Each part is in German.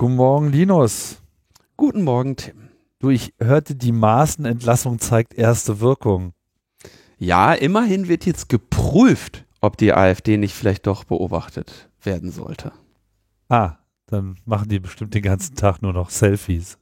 Guten Morgen, Linus. Guten Morgen, Tim. Du, ich hörte, die Maßenentlassung zeigt erste Wirkung. Ja, immerhin wird jetzt geprüft, ob die AfD nicht vielleicht doch beobachtet werden sollte. Ah, dann machen die bestimmt den ganzen Tag nur noch Selfies.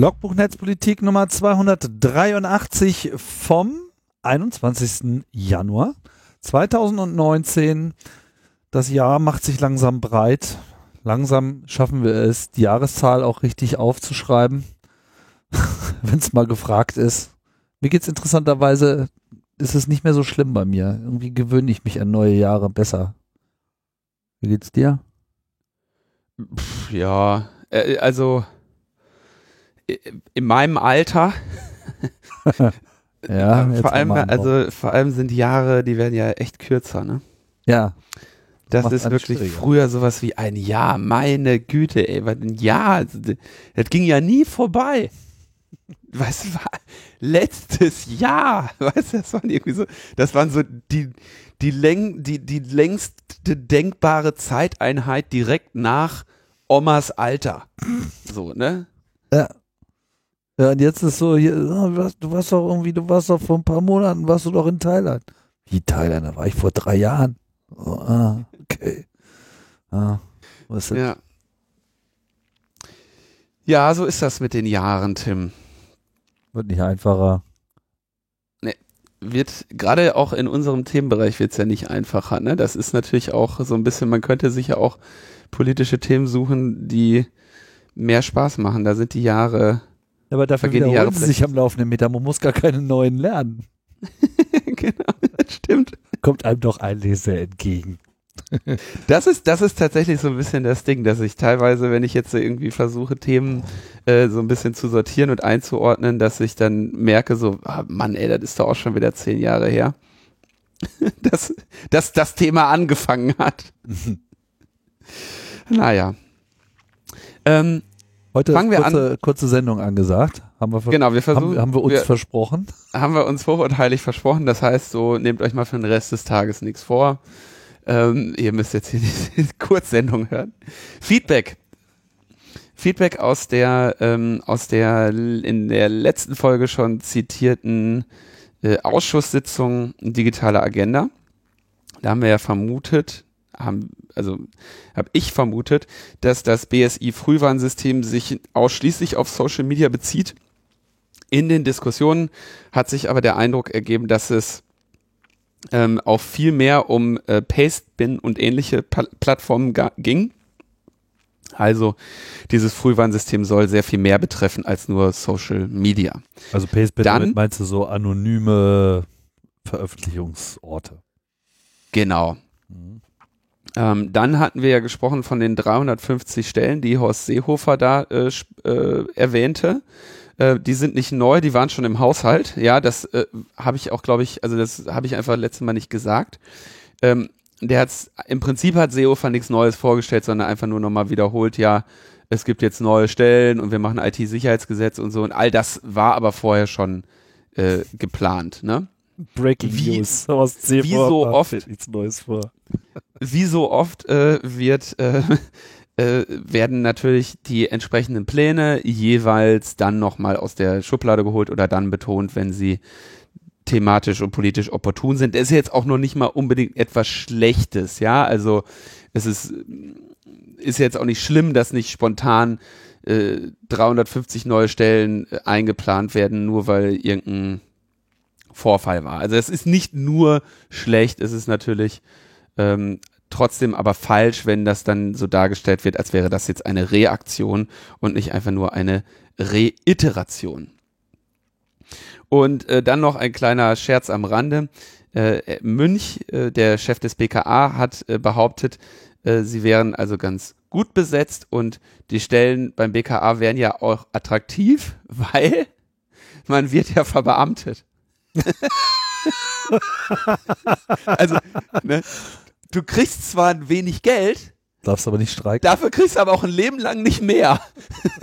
Logbuch Netzpolitik Nummer 283 vom 21. Januar 2019. Das Jahr macht sich langsam breit. Langsam schaffen wir es, die Jahreszahl auch richtig aufzuschreiben, wenn es mal gefragt ist. Mir geht's interessanterweise, ist es nicht mehr so schlimm bei mir. Irgendwie gewöhne ich mich an neue Jahre besser. Wie geht's dir? Ja, äh, also in meinem Alter. ja, vor allem, also vor allem sind die Jahre, die werden ja echt kürzer, ne? Ja. Das, das ist wirklich früher sowas wie ein Jahr, meine Güte, ey, was ein Jahr, das ging ja nie vorbei. Weißt du, letztes Jahr, weißt du, das waren irgendwie so, das waren so die, die, Läng, die, die längste denkbare Zeiteinheit direkt nach Omas Alter. So, ne? Ja. Ja, und jetzt ist so, hier, du, warst, du warst doch irgendwie, du warst doch vor ein paar Monaten, warst du doch in Thailand. Wie Thailand? Da war ich vor drei Jahren. Oh, ah, okay. Ah, was ist ja. ja, so ist das mit den Jahren, Tim. Wird nicht einfacher. Nee, wird, gerade auch in unserem Themenbereich wird es ja nicht einfacher, ne? Das ist natürlich auch so ein bisschen, man könnte sich ja auch politische Themen suchen, die mehr Spaß machen. Da sind die Jahre aber dafür Vergehen wiederholen sie sich am laufenden Meter. Man muss gar keine neuen lernen. genau, das stimmt. Kommt einem doch ein Leser entgegen. das ist, das ist tatsächlich so ein bisschen das Ding, dass ich teilweise, wenn ich jetzt irgendwie versuche, Themen äh, so ein bisschen zu sortieren und einzuordnen, dass ich dann merke, so, ah, Mann, ey, das ist doch auch schon wieder zehn Jahre her, dass, dass das Thema angefangen hat. naja. Ähm, Heute Fangen ist kurze, an. kurze Sendung angesagt. Haben wir, genau, wir versuchen, haben, haben wir uns wir, versprochen. Haben wir uns hoch und heilig versprochen. Das heißt, so nehmt euch mal für den Rest des Tages nichts vor. Ähm, ihr müsst jetzt hier die Kurzsendung hören. Feedback. Feedback aus der, ähm, aus der in der letzten Folge schon zitierten äh, Ausschusssitzung Digitale Agenda. Da haben wir ja vermutet, haben, also habe ich vermutet, dass das BSI-Frühwarnsystem sich ausschließlich auf Social Media bezieht. In den Diskussionen hat sich aber der Eindruck ergeben, dass es ähm, auch viel mehr um äh, Pastebin und ähnliche pa Plattformen ging. Also dieses Frühwarnsystem soll sehr viel mehr betreffen als nur Social Media. Also Pastebin Dann, meinst du so anonyme Veröffentlichungsorte? Genau. Mhm. Ähm, dann hatten wir ja gesprochen von den 350 Stellen, die Horst Seehofer da äh, äh, erwähnte. Äh, die sind nicht neu, die waren schon im Haushalt. Ja, das äh, habe ich auch, glaube ich, also das habe ich einfach letztes Mal nicht gesagt. Ähm, der hat's, im Prinzip hat Seehofer nichts Neues vorgestellt, sondern einfach nur nochmal wiederholt, ja, es gibt jetzt neue Stellen und wir machen IT-Sicherheitsgesetz und so. Und all das war aber vorher schon äh, geplant, ne? Breaking wie, News. Wie so oft, nichts Neues vor wie so oft äh, wird, äh, äh, werden natürlich die entsprechenden Pläne jeweils dann nochmal aus der Schublade geholt oder dann betont, wenn sie thematisch und politisch opportun sind. Das ist jetzt auch noch nicht mal unbedingt etwas Schlechtes, ja. Also es ist, ist jetzt auch nicht schlimm, dass nicht spontan äh, 350 neue Stellen äh, eingeplant werden, nur weil irgendein Vorfall war. Also es ist nicht nur schlecht, es ist natürlich ähm, trotzdem aber falsch, wenn das dann so dargestellt wird, als wäre das jetzt eine Reaktion und nicht einfach nur eine Reiteration. Und äh, dann noch ein kleiner Scherz am Rande. Äh, Münch, äh, der Chef des BKA, hat äh, behauptet, äh, sie wären also ganz gut besetzt und die Stellen beim BKA wären ja auch attraktiv, weil man wird ja verbeamtet. also, ne, du kriegst zwar ein wenig Geld, Darfst aber nicht streiken. Dafür kriegst du aber auch ein Leben lang nicht mehr.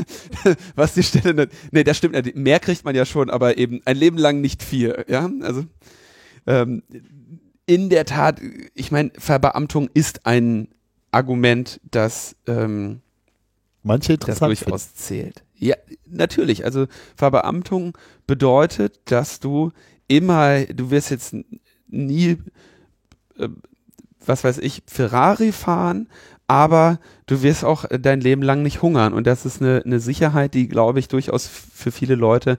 Was die Stelle nicht. Nee, das stimmt. nicht. Mehr kriegt man ja schon, aber eben ein Leben lang nicht viel. Ja, also ähm, in der Tat, ich meine, Verbeamtung ist ein Argument, das ähm, manche interessant das durchaus zählt. Ja, natürlich. Also Verbeamtung bedeutet, dass du immer, du wirst jetzt nie, äh, was weiß ich, Ferrari fahren, aber du wirst auch dein Leben lang nicht hungern. Und das ist eine, eine Sicherheit, die, glaube ich, durchaus für viele Leute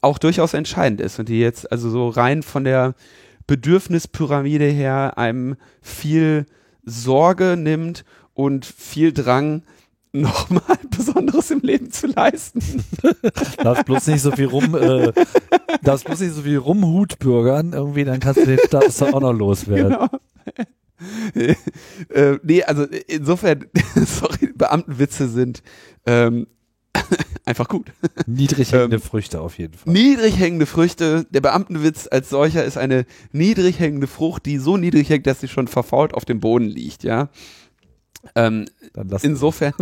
auch durchaus entscheidend ist und die jetzt also so rein von der Bedürfnispyramide her einem viel Sorge nimmt und viel Drang, nochmal Besonderes im Leben zu leisten. darfst bloß nicht so viel rum, äh, darfst bloß nicht so viel rumhutbürgern, irgendwie, dann kannst du den Status auch noch loswerden. Genau. äh, nee, also insofern, sorry, Beamtenwitze sind ähm, einfach gut. Niedrig hängende ähm, Früchte auf jeden Fall. Niedrig hängende Früchte. Der Beamtenwitz als solcher ist eine niedrig hängende Frucht, die so niedrig hängt, dass sie schon verfault auf dem Boden liegt, ja. Ähm, insofern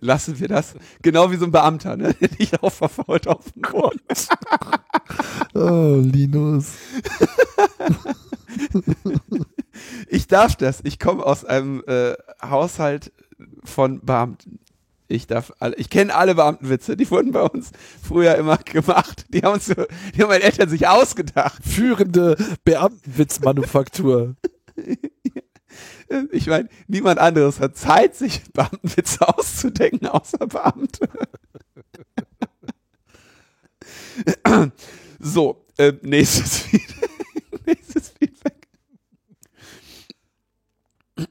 lassen wir das. Genau wie so ein Beamter, ne? Der liegt auch verfault auf dem Boden. oh, Linus. Ich darf das. Ich komme aus einem äh, Haushalt von Beamten. Ich darf alle, ich kenne alle Beamtenwitze, die wurden bei uns früher immer gemacht. Die haben uns so, die haben meine Eltern sich ausgedacht. Führende Beamtenwitzmanufaktur. Ich meine, niemand anderes hat Zeit, sich Beamtenwitze auszudenken, außer Beamte. so, äh, nächstes, Feedback. nächstes Feedback.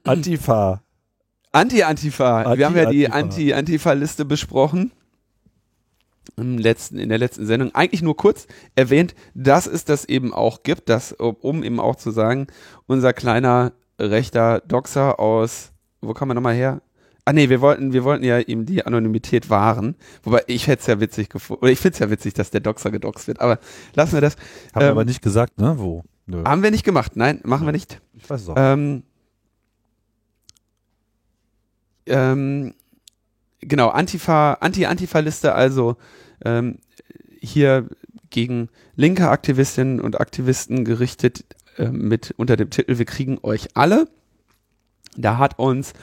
Antifa. Anti-Antifa. Anti Wir haben ja die Anti-Antifa-Liste besprochen. Im letzten, in der letzten Sendung. Eigentlich nur kurz erwähnt, dass es das eben auch gibt, dass, um eben auch zu sagen, unser kleiner rechter Doxer aus, wo kam er nochmal her? Ah nee, wir wollten, wir wollten ja ihm die Anonymität wahren. Wobei ich hätte es ja witzig gefunden. Oder ich finde es ja witzig, dass der Doxer gedoxt wird. Aber lassen wir das. Haben ähm, wir aber nicht gesagt, ne? Wo? Nö. Haben wir nicht gemacht. Nein, machen wir nicht. Ich weiß es auch. Ähm, ähm, genau, Antifa, Anti-Antifa-Liste, also ähm, hier gegen linke Aktivistinnen und Aktivisten gerichtet äh, mit unter dem Titel Wir kriegen euch alle. Da hat uns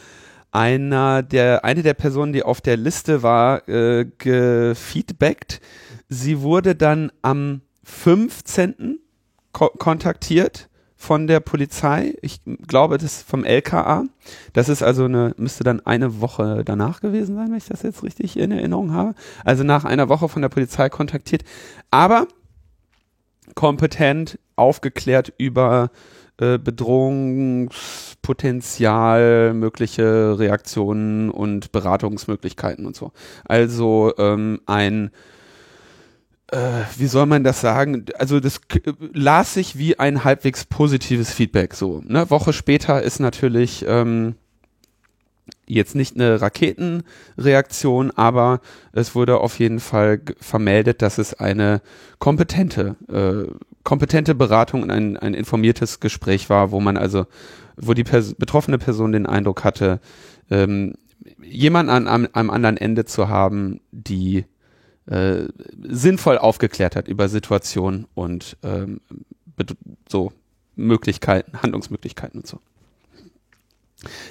einer der, eine der Personen, die auf der Liste war, äh, gefeedbackt. Sie wurde dann am 15. Ko kontaktiert von der Polizei. Ich glaube, das ist vom LKA. Das ist also eine, müsste dann eine Woche danach gewesen sein, wenn ich das jetzt richtig in Erinnerung habe. Also nach einer Woche von der Polizei kontaktiert. Aber kompetent aufgeklärt über äh, Bedrohungspotenzial, mögliche Reaktionen und Beratungsmöglichkeiten und so. Also ähm, ein äh, wie soll man das sagen? Also das las sich wie ein halbwegs positives Feedback so. Ne? Woche später ist natürlich ähm, jetzt nicht eine Raketenreaktion, aber es wurde auf jeden Fall vermeldet, dass es eine kompetente, äh, kompetente Beratung und ein, ein informiertes Gespräch war, wo man also, wo die Pers betroffene Person den Eindruck hatte, ähm, jemanden an, an einem anderen Ende zu haben, die äh, sinnvoll aufgeklärt hat über Situationen und ähm, so Möglichkeiten, Handlungsmöglichkeiten und so.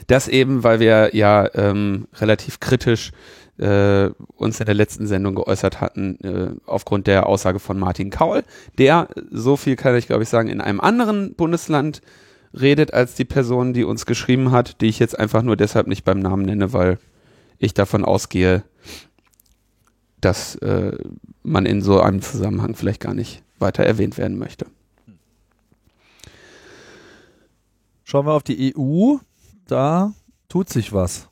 Das eben, weil wir ja ähm, relativ kritisch äh, uns in der letzten Sendung geäußert hatten, äh, aufgrund der Aussage von Martin Kaul, der, so viel kann ich glaube ich sagen, in einem anderen Bundesland redet als die Person, die uns geschrieben hat, die ich jetzt einfach nur deshalb nicht beim Namen nenne, weil ich davon ausgehe, dass äh, man in so einem Zusammenhang vielleicht gar nicht weiter erwähnt werden möchte. Schauen wir auf die EU. Da tut sich was.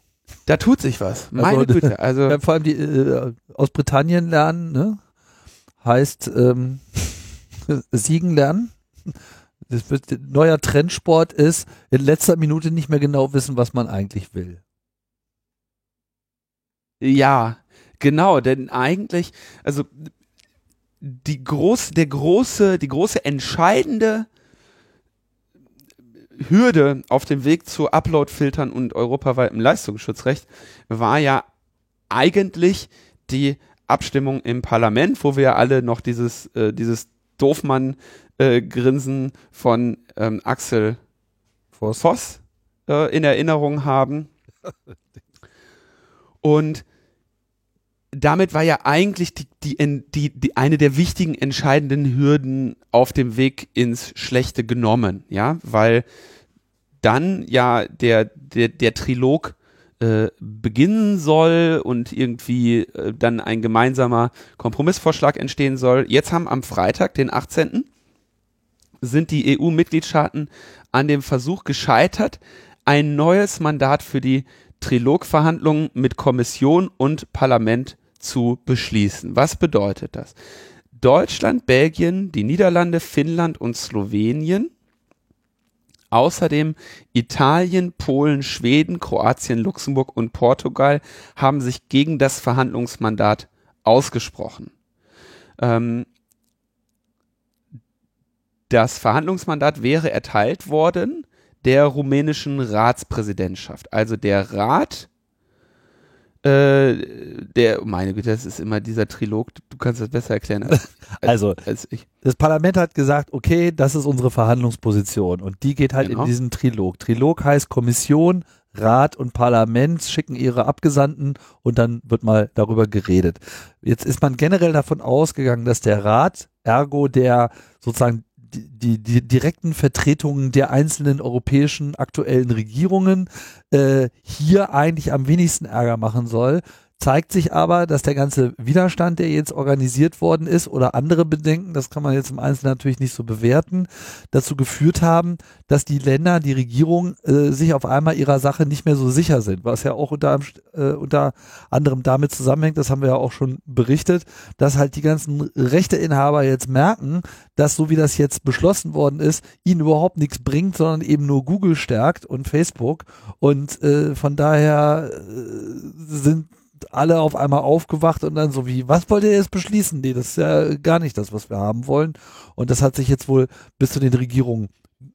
Da tut sich was. Meine also, Güte. Also ja, vor allem die äh, aus Britannien lernen, ne? heißt ähm, siegen lernen. Das wird, neuer Trendsport ist in letzter Minute nicht mehr genau wissen, was man eigentlich will. Ja, Genau, denn eigentlich, also die groß, der große, die große entscheidende Hürde auf dem Weg zu Upload-Filtern und europaweitem Leistungsschutzrecht war ja eigentlich die Abstimmung im Parlament, wo wir alle noch dieses, äh, dieses Doofmann-Grinsen äh, von ähm, Axel Voss, Voss äh, in Erinnerung haben. Und damit war ja eigentlich die, die, die, die, eine der wichtigen entscheidenden Hürden auf dem Weg ins Schlechte genommen, ja, weil dann ja der, der, der Trilog äh, beginnen soll und irgendwie äh, dann ein gemeinsamer Kompromissvorschlag entstehen soll. Jetzt haben am Freitag, den 18., sind die EU-Mitgliedstaaten an dem Versuch gescheitert, ein neues Mandat für die Trilogverhandlungen mit Kommission und Parlament zu beschließen. Was bedeutet das? Deutschland, Belgien, die Niederlande, Finnland und Slowenien, außerdem Italien, Polen, Schweden, Kroatien, Luxemburg und Portugal haben sich gegen das Verhandlungsmandat ausgesprochen. Ähm, das Verhandlungsmandat wäre erteilt worden der rumänischen Ratspräsidentschaft. Also der Rat äh, der, meine Güte, das ist immer dieser Trilog, du kannst das besser erklären als, also, als ich. Das Parlament hat gesagt, okay, das ist unsere Verhandlungsposition und die geht halt genau. in diesen Trilog. Trilog heißt Kommission, Rat und Parlament schicken ihre Abgesandten und dann wird mal darüber geredet. Jetzt ist man generell davon ausgegangen, dass der Rat, ergo der sozusagen die, die direkten Vertretungen der einzelnen europäischen aktuellen Regierungen äh, hier eigentlich am wenigsten Ärger machen soll, zeigt sich aber, dass der ganze Widerstand, der jetzt organisiert worden ist oder andere Bedenken, das kann man jetzt im Einzelnen natürlich nicht so bewerten, dazu geführt haben, dass die Länder, die Regierung äh, sich auf einmal ihrer Sache nicht mehr so sicher sind, was ja auch unter, äh, unter anderem damit zusammenhängt, das haben wir ja auch schon berichtet, dass halt die ganzen Rechteinhaber jetzt merken, dass so wie das jetzt beschlossen worden ist, ihnen überhaupt nichts bringt, sondern eben nur Google stärkt und Facebook und äh, von daher äh, alle auf einmal aufgewacht und dann so wie, was wollt ihr jetzt beschließen? Nee, das ist ja gar nicht das, was wir haben wollen. Und das hat sich jetzt wohl bis zu den Regierungen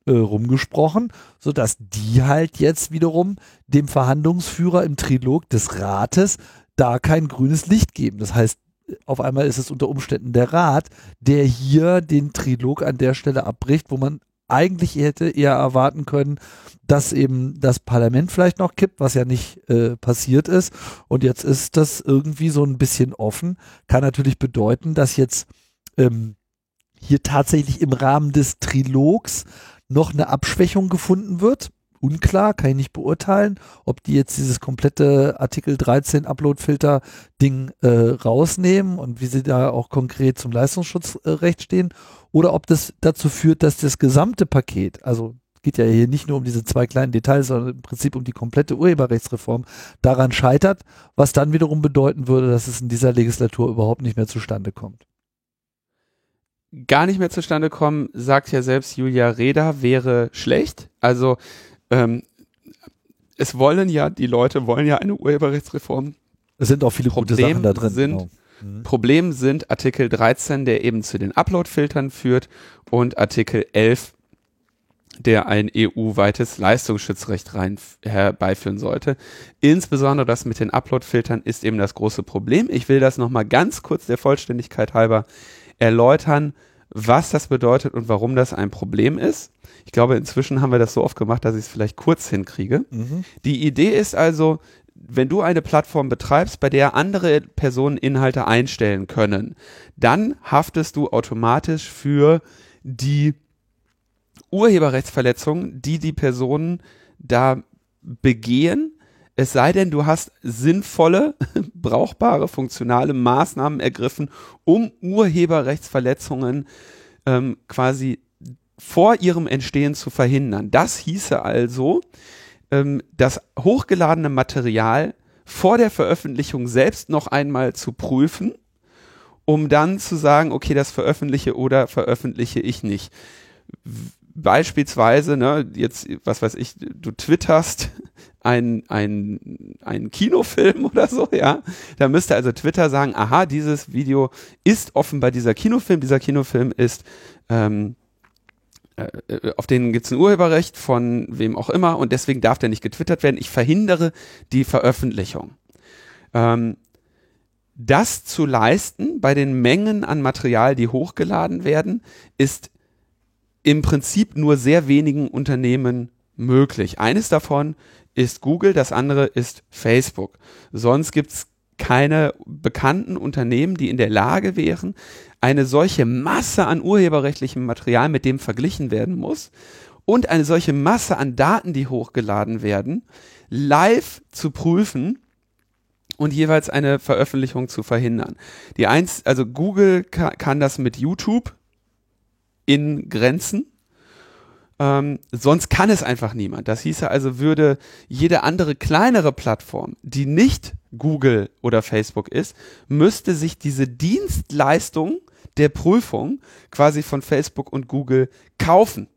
äh, rumgesprochen, sodass die halt jetzt wiederum dem Verhandlungsführer im Trilog des Rates da kein grünes Licht geben. Das heißt, auf einmal ist es unter Umständen der Rat, der hier den Trilog an der Stelle abbricht, wo man eigentlich hätte eher erwarten können, dass eben das Parlament vielleicht noch kippt, was ja nicht äh, passiert ist. Und jetzt ist das irgendwie so ein bisschen offen. Kann natürlich bedeuten, dass jetzt ähm, hier tatsächlich im Rahmen des Trilogs noch eine Abschwächung gefunden wird. Unklar, kann ich nicht beurteilen, ob die jetzt dieses komplette Artikel 13 Upload-Filter-Ding äh, rausnehmen und wie sie da auch konkret zum Leistungsschutzrecht stehen oder ob das dazu führt, dass das gesamte Paket, also geht ja hier nicht nur um diese zwei kleinen Details, sondern im Prinzip um die komplette Urheberrechtsreform, daran scheitert, was dann wiederum bedeuten würde, dass es in dieser Legislatur überhaupt nicht mehr zustande kommt. Gar nicht mehr zustande kommen, sagt ja selbst Julia Reda, wäre schlecht. Also ähm, es wollen ja, die Leute wollen ja eine Urheberrechtsreform. Es sind auch viele Problem gute Sachen da drin. Sind, genau. Mhm. Problem sind Artikel 13, der eben zu den Upload-Filtern führt und Artikel 11, der ein EU-weites Leistungsschutzrecht rein herbeiführen sollte. Insbesondere das mit den Upload-Filtern ist eben das große Problem. Ich will das nochmal ganz kurz der Vollständigkeit halber erläutern, was das bedeutet und warum das ein Problem ist. Ich glaube, inzwischen haben wir das so oft gemacht, dass ich es vielleicht kurz hinkriege. Mhm. Die Idee ist also, wenn du eine Plattform betreibst, bei der andere Personen Inhalte einstellen können, dann haftest du automatisch für die Urheberrechtsverletzungen, die die Personen da begehen, es sei denn, du hast sinnvolle, brauchbare, funktionale Maßnahmen ergriffen, um Urheberrechtsverletzungen ähm, quasi vor ihrem Entstehen zu verhindern. Das hieße also, ähm, das hochgeladene Material vor der Veröffentlichung selbst noch einmal zu prüfen, um dann zu sagen, okay, das veröffentliche oder veröffentliche ich nicht. Beispielsweise, ne, jetzt, was weiß ich, du twitterst ein, ein, ein Kinofilm oder so, ja. Da müsste also Twitter sagen, aha, dieses Video ist offenbar dieser Kinofilm, dieser Kinofilm ist ähm, äh, äh, auf den gibt es ein Urheberrecht von wem auch immer und deswegen darf der nicht getwittert werden. Ich verhindere die Veröffentlichung. Ähm, das zu leisten bei den Mengen an Material, die hochgeladen werden, ist im Prinzip nur sehr wenigen Unternehmen möglich. Eines davon ist Google, das andere ist Facebook. Sonst gibt es keine bekannten Unternehmen, die in der Lage wären, eine solche Masse an urheberrechtlichem Material, mit dem verglichen werden muss, und eine solche Masse an Daten, die hochgeladen werden, live zu prüfen und jeweils eine Veröffentlichung zu verhindern. Die eins, also Google kann, kann das mit YouTube in Grenzen. Ähm, sonst kann es einfach niemand. Das hieße also, würde jede andere kleinere Plattform, die nicht Google oder Facebook ist, müsste sich diese Dienstleistung der Prüfung quasi von Facebook und Google kaufen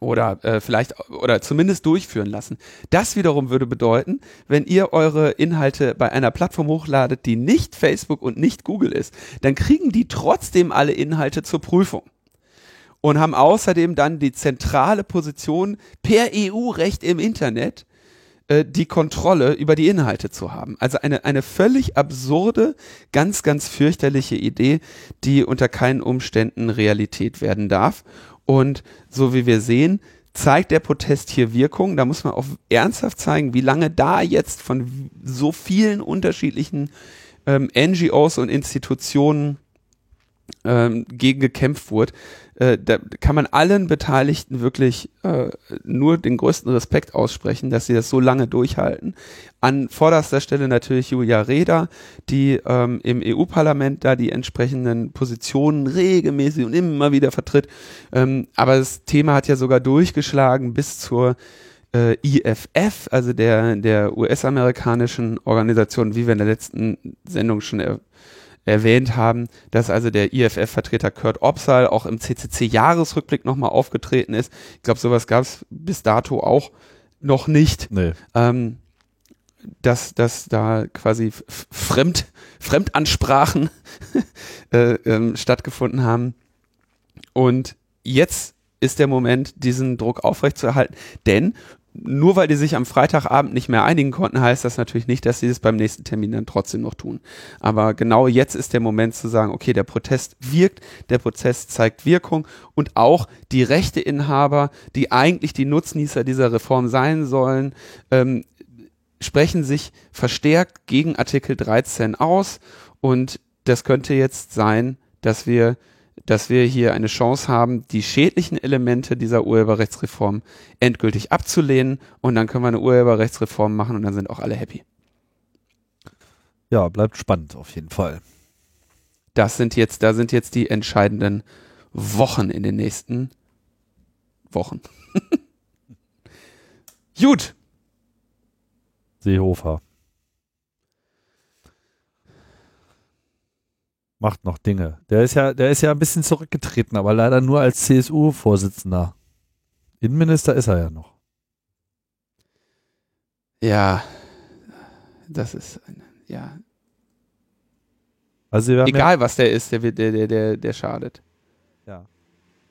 oder äh, vielleicht oder zumindest durchführen lassen. Das wiederum würde bedeuten, wenn ihr eure Inhalte bei einer Plattform hochladet, die nicht Facebook und nicht Google ist, dann kriegen die trotzdem alle Inhalte zur Prüfung und haben außerdem dann die zentrale Position per EU-Recht im Internet, äh, die Kontrolle über die Inhalte zu haben. Also eine, eine völlig absurde, ganz, ganz fürchterliche Idee, die unter keinen Umständen Realität werden darf. Und so wie wir sehen, zeigt der Protest hier Wirkung. Da muss man auch ernsthaft zeigen, wie lange da jetzt von so vielen unterschiedlichen ähm, NGOs und Institutionen ähm, gegen gekämpft wurde. Äh, da kann man allen Beteiligten wirklich äh, nur den größten Respekt aussprechen, dass sie das so lange durchhalten. An vorderster Stelle natürlich Julia Reda, die ähm, im EU-Parlament da die entsprechenden Positionen regelmäßig und immer wieder vertritt. Ähm, aber das Thema hat ja sogar durchgeschlagen bis zur äh, IFF, also der, der US-amerikanischen Organisation, wie wir in der letzten Sendung schon er erwähnt haben, dass also der IFF-Vertreter Kurt Opsal auch im CCC-Jahresrückblick nochmal aufgetreten ist. Ich glaube, sowas gab es bis dato auch noch nicht. Nee. Ähm, dass, dass da quasi Fremd, Fremdansprachen äh, ähm, stattgefunden haben. Und jetzt ist der Moment, diesen Druck aufrechtzuerhalten, denn nur weil die sich am Freitagabend nicht mehr einigen konnten, heißt das natürlich nicht, dass sie es beim nächsten Termin dann trotzdem noch tun. Aber genau jetzt ist der Moment zu sagen, okay, der Protest wirkt, der Prozess zeigt Wirkung und auch die Rechteinhaber, die eigentlich die Nutznießer dieser Reform sein sollen, ähm, sprechen sich verstärkt gegen Artikel 13 aus und das könnte jetzt sein, dass wir dass wir hier eine Chance haben, die schädlichen Elemente dieser Urheberrechtsreform endgültig abzulehnen und dann können wir eine Urheberrechtsreform machen und dann sind auch alle happy. Ja, bleibt spannend auf jeden Fall. Das sind jetzt, da sind jetzt die entscheidenden Wochen in den nächsten Wochen. Gut. Seehofer. Macht noch Dinge. Der ist ja, der ist ja ein bisschen zurückgetreten, aber leider nur als CSU-Vorsitzender. Innenminister ist er ja noch. Ja, das ist, ja. Also Egal, was der ist, der, der, der, der, der schadet. Ja.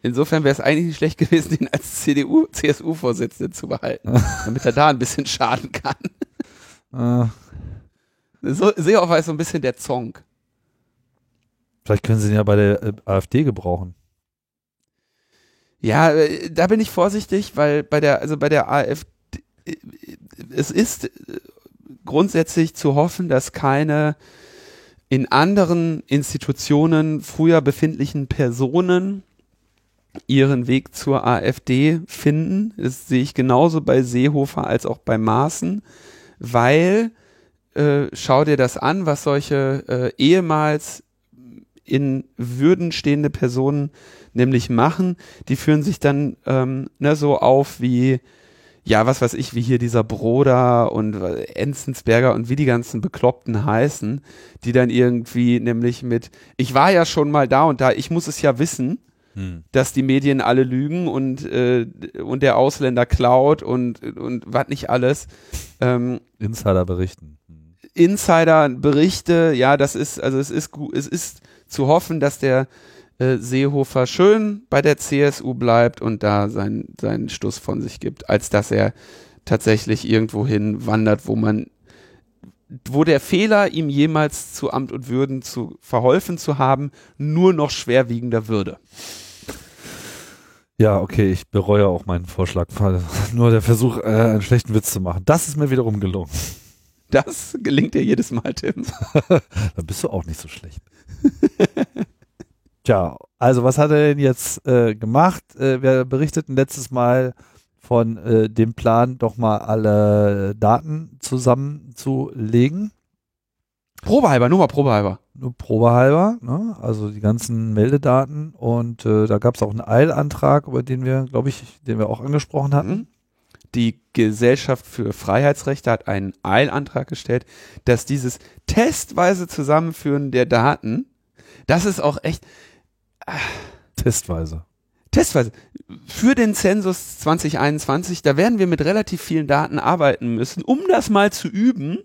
Insofern wäre es eigentlich nicht schlecht gewesen, den als CDU, CSU-Vorsitzenden zu behalten, damit er da ein bisschen schaden kann. Äh. So, Seehofer ist so ein bisschen der Zonk. Vielleicht können sie ihn ja bei der äh, AfD gebrauchen. Ja, äh, da bin ich vorsichtig, weil bei der, also bei der AfD, äh, es ist grundsätzlich zu hoffen, dass keine in anderen Institutionen früher befindlichen Personen ihren Weg zur AfD finden. Das sehe ich genauso bei Seehofer als auch bei Maaßen, weil äh, schau dir das an, was solche äh, ehemals in Würden stehende Personen nämlich machen. Die führen sich dann ähm, ne, so auf wie, ja, was weiß ich, wie hier dieser Broder und Enzensberger und wie die ganzen Bekloppten heißen, die dann irgendwie nämlich mit, ich war ja schon mal da und da, ich muss es ja wissen, hm. dass die Medien alle lügen und, äh, und der Ausländer klaut und, und was nicht alles. Ähm, Insider berichten. Hm. Insider Berichte, ja, das ist, also es ist es ist zu hoffen, dass der äh, Seehofer schön bei der CSU bleibt und da seinen, seinen Stuss von sich gibt, als dass er tatsächlich irgendwo hin wandert, wo man wo der Fehler, ihm jemals zu Amt und Würden zu verholfen zu haben, nur noch schwerwiegender würde. Ja, okay, ich bereue auch meinen Vorschlag. Nur der Versuch, äh, einen schlechten Witz zu machen. Das ist mir wiederum gelungen. Das gelingt dir jedes Mal, Tim. da bist du auch nicht so schlecht. Tja, also was hat er denn jetzt äh, gemacht? Äh, wir berichteten letztes Mal von äh, dem Plan, doch mal alle Daten zusammenzulegen. Probehalber, nur mal probehalber. Nur probehalber, ne? also die ganzen Meldedaten und äh, da gab es auch einen Eilantrag, über den wir, glaube ich, den wir auch angesprochen hatten. Mhm. Die Gesellschaft für Freiheitsrechte hat einen Eilantrag gestellt, dass dieses testweise Zusammenführen der Daten, das ist auch echt. Testweise. Testweise. Für den Zensus 2021, da werden wir mit relativ vielen Daten arbeiten müssen, um das mal zu üben.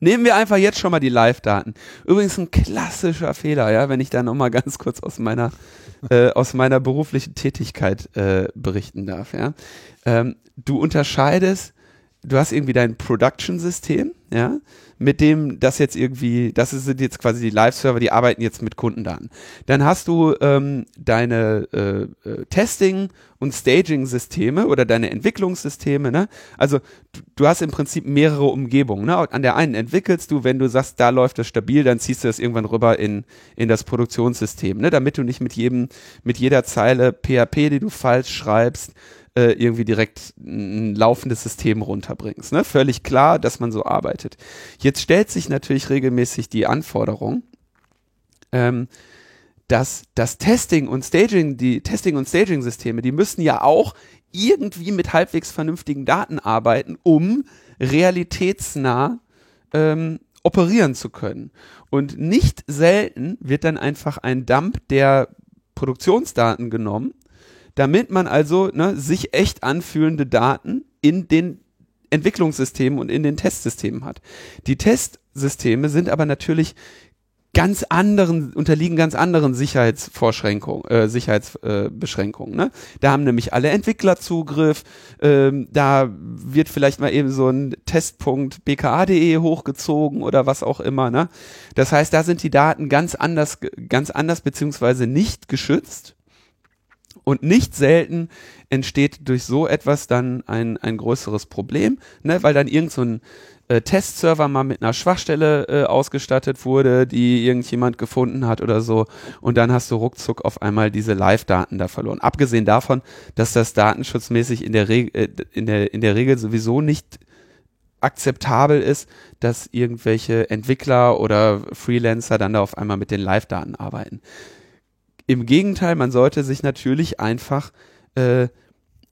Nehmen wir einfach jetzt schon mal die Live-Daten. Übrigens ein klassischer Fehler, ja, wenn ich da nochmal ganz kurz aus meiner, äh, aus meiner beruflichen Tätigkeit äh, berichten darf, ja. Ähm, du unterscheidest, du hast irgendwie dein Production-System, ja, mit dem das jetzt irgendwie, das sind jetzt quasi die Live-Server, die arbeiten jetzt mit Kundendaten. Dann hast du ähm, deine äh, äh, Testing- und Staging-Systeme oder deine Entwicklungssysteme. Ne? Also du, du, hast im Prinzip mehrere Umgebungen. Ne? An der einen entwickelst du, wenn du sagst, da läuft das stabil, dann ziehst du das irgendwann rüber in, in das Produktionssystem, ne? damit du nicht mit jedem, mit jeder Zeile PHP, die du falsch schreibst, äh, irgendwie direkt ein laufendes System runterbringst. Ne? Völlig klar, dass man so arbeitet. Jetzt stellt sich natürlich regelmäßig die Anforderung, ähm, dass das Testing und Staging, die Testing und Staging Systeme, die müssen ja auch irgendwie mit halbwegs vernünftigen Daten arbeiten, um realitätsnah ähm, operieren zu können. Und nicht selten wird dann einfach ein Dump der Produktionsdaten genommen damit man also ne, sich echt anfühlende Daten in den Entwicklungssystemen und in den Testsystemen hat. Die Testsysteme sind aber natürlich ganz anderen, unterliegen ganz anderen Sicherheitsvorschränkungen, äh, Sicherheitsbeschränkungen. Äh, ne? Da haben nämlich alle Entwickler Zugriff, ähm, da wird vielleicht mal eben so ein Testpunkt bka.de hochgezogen oder was auch immer. Ne? Das heißt, da sind die Daten ganz anders, ganz anders beziehungsweise nicht geschützt. Und nicht selten entsteht durch so etwas dann ein, ein größeres Problem, ne, weil dann irgend so ein äh, Testserver mal mit einer Schwachstelle äh, ausgestattet wurde, die irgendjemand gefunden hat oder so. Und dann hast du ruckzuck auf einmal diese Live-Daten da verloren. Abgesehen davon, dass das datenschutzmäßig in der, Re äh, in der, in der Regel sowieso nicht akzeptabel ist, dass irgendwelche Entwickler oder Freelancer dann da auf einmal mit den Live-Daten arbeiten. Im Gegenteil, man sollte sich natürlich einfach äh,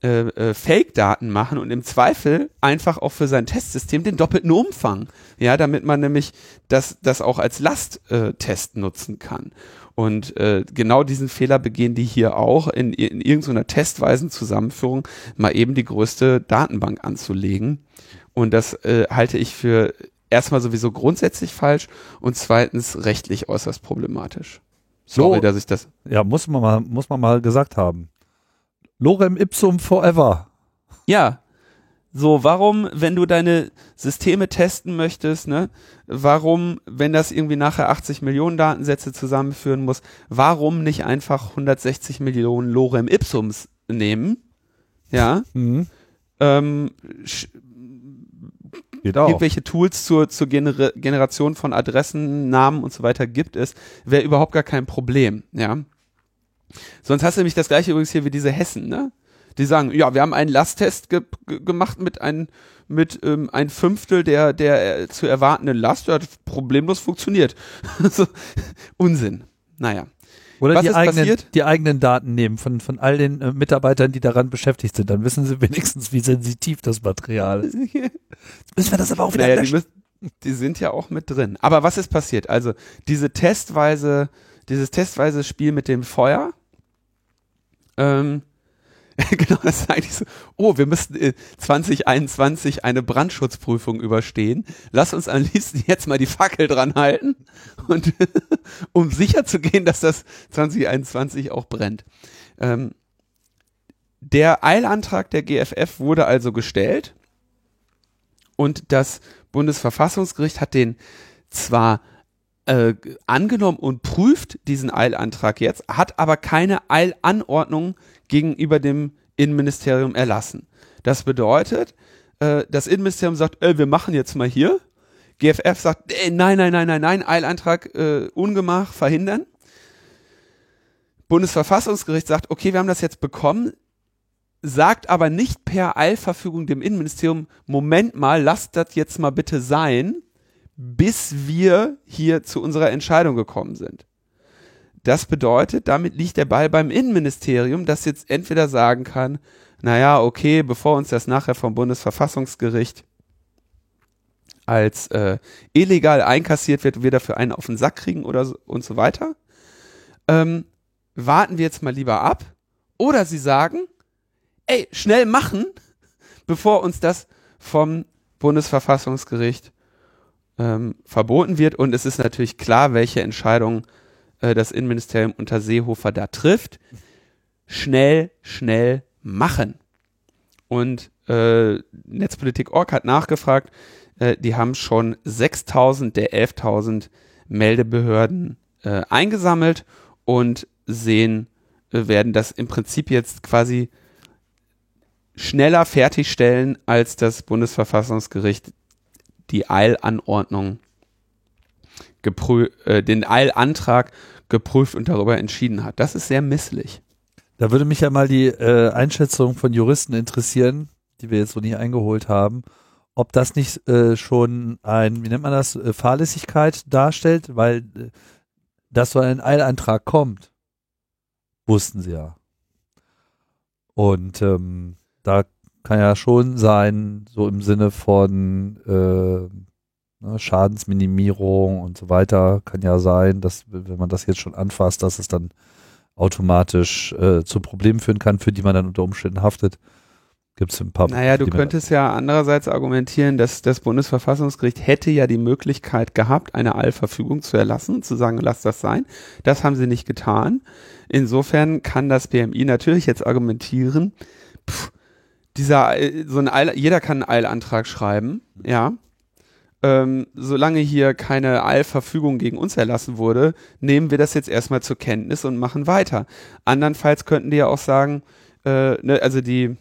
äh, äh, Fake-Daten machen und im Zweifel einfach auch für sein Testsystem den doppelten Umfang. Ja, damit man nämlich das, das auch als Lasttest äh, nutzen kann. Und äh, genau diesen Fehler begehen die hier auch, in, in irgendeiner testweisen Zusammenführung mal eben die größte Datenbank anzulegen. Und das äh, halte ich für erstmal sowieso grundsätzlich falsch und zweitens rechtlich äußerst problematisch. Sorry, so, dass ich das. Ja, muss man mal, muss man mal gesagt haben. Lorem ipsum forever. Ja. So, warum, wenn du deine Systeme testen möchtest, ne, warum, wenn das irgendwie nachher 80 Millionen Datensätze zusammenführen muss, warum nicht einfach 160 Millionen Lorem ipsums nehmen? Ja. Mhm. Ähm, Geht auch. irgendwelche Tools zur, zur Gener Generation von Adressen, Namen und so weiter gibt es, wäre überhaupt gar kein Problem, ja. Sonst hast du nämlich das gleiche übrigens hier wie diese Hessen, ne? Die sagen, ja, wir haben einen Lasttest ge gemacht mit ein, mit ähm, ein Fünftel der, der äh, zu erwartenden Last, der hat problemlos funktioniert. so, Unsinn. Naja. Oder die eigenen, die eigenen Daten nehmen von, von all den äh, Mitarbeitern, die daran beschäftigt sind. Dann wissen sie wenigstens, wie sensitiv das Material ist. Jetzt müssen wir das aber auch wieder naja, die, müssen, die, sind ja auch mit drin. Aber was ist passiert? Also diese testweise, dieses testweise Spiel mit dem Feuer, Ähm, genau, das ist eigentlich so, oh, wir müssen äh, 2021 eine Brandschutzprüfung überstehen. Lass uns am liebsten jetzt mal die Fackel dran halten und um sicher zu gehen, dass das 2021 auch brennt. Ähm, der Eilantrag der GFF wurde also gestellt und das Bundesverfassungsgericht hat den zwar äh, angenommen und prüft diesen Eilantrag jetzt, hat aber keine Eilanordnung gegenüber dem Innenministerium erlassen. Das bedeutet, äh, das Innenministerium sagt, äh, wir machen jetzt mal hier. GFF sagt, äh, nein, nein, nein, nein, nein, Eilantrag äh, Ungemach verhindern. Bundesverfassungsgericht sagt, okay, wir haben das jetzt bekommen, sagt aber nicht per Eilverfügung dem Innenministerium, Moment mal, lasst das jetzt mal bitte sein, bis wir hier zu unserer Entscheidung gekommen sind. Das bedeutet, damit liegt der Ball beim Innenministerium, das jetzt entweder sagen kann, naja, okay, bevor uns das nachher vom Bundesverfassungsgericht als äh, illegal einkassiert wird wir dafür einen auf den Sack kriegen oder so, und so weiter, ähm, warten wir jetzt mal lieber ab. Oder sie sagen, ey, schnell machen, bevor uns das vom Bundesverfassungsgericht ähm, verboten wird. Und es ist natürlich klar, welche Entscheidung äh, das Innenministerium unter Seehofer da trifft. Schnell, schnell machen. Und äh, Netzpolitik.org hat nachgefragt, äh, die haben schon 6000 der 11.000 Meldebehörden äh, eingesammelt und sehen, äh, werden das im Prinzip jetzt quasi schneller fertigstellen, als das Bundesverfassungsgericht die Eilanordnung äh, den Eilantrag geprüft und darüber entschieden hat. Das ist sehr misslich. Da würde mich ja mal die äh, Einschätzung von Juristen interessieren, die wir jetzt so nicht eingeholt haben, ob das nicht äh, schon ein, wie nennt man das, äh, Fahrlässigkeit darstellt, weil äh, dass so ein Eilantrag kommt, wussten sie ja. Und ähm, da kann ja schon sein, so im Sinne von äh, ne, Schadensminimierung und so weiter, kann ja sein, dass wenn man das jetzt schon anfasst, dass es dann automatisch äh, zu Problemen führen kann, für die man dann unter Umständen haftet. Gibt es ein paar Naja, du könntest ja andererseits argumentieren, dass das Bundesverfassungsgericht hätte ja die Möglichkeit gehabt, eine Allverfügung zu erlassen und zu sagen, lass das sein. Das haben sie nicht getan. Insofern kann das BMI natürlich jetzt argumentieren, pff, dieser, äh, so ein Eil, jeder kann einen Eilantrag schreiben, ja. Ähm, solange hier keine Eilverfügung gegen uns erlassen wurde, nehmen wir das jetzt erstmal zur Kenntnis und machen weiter. Andernfalls könnten die ja auch sagen, äh, ne, also die,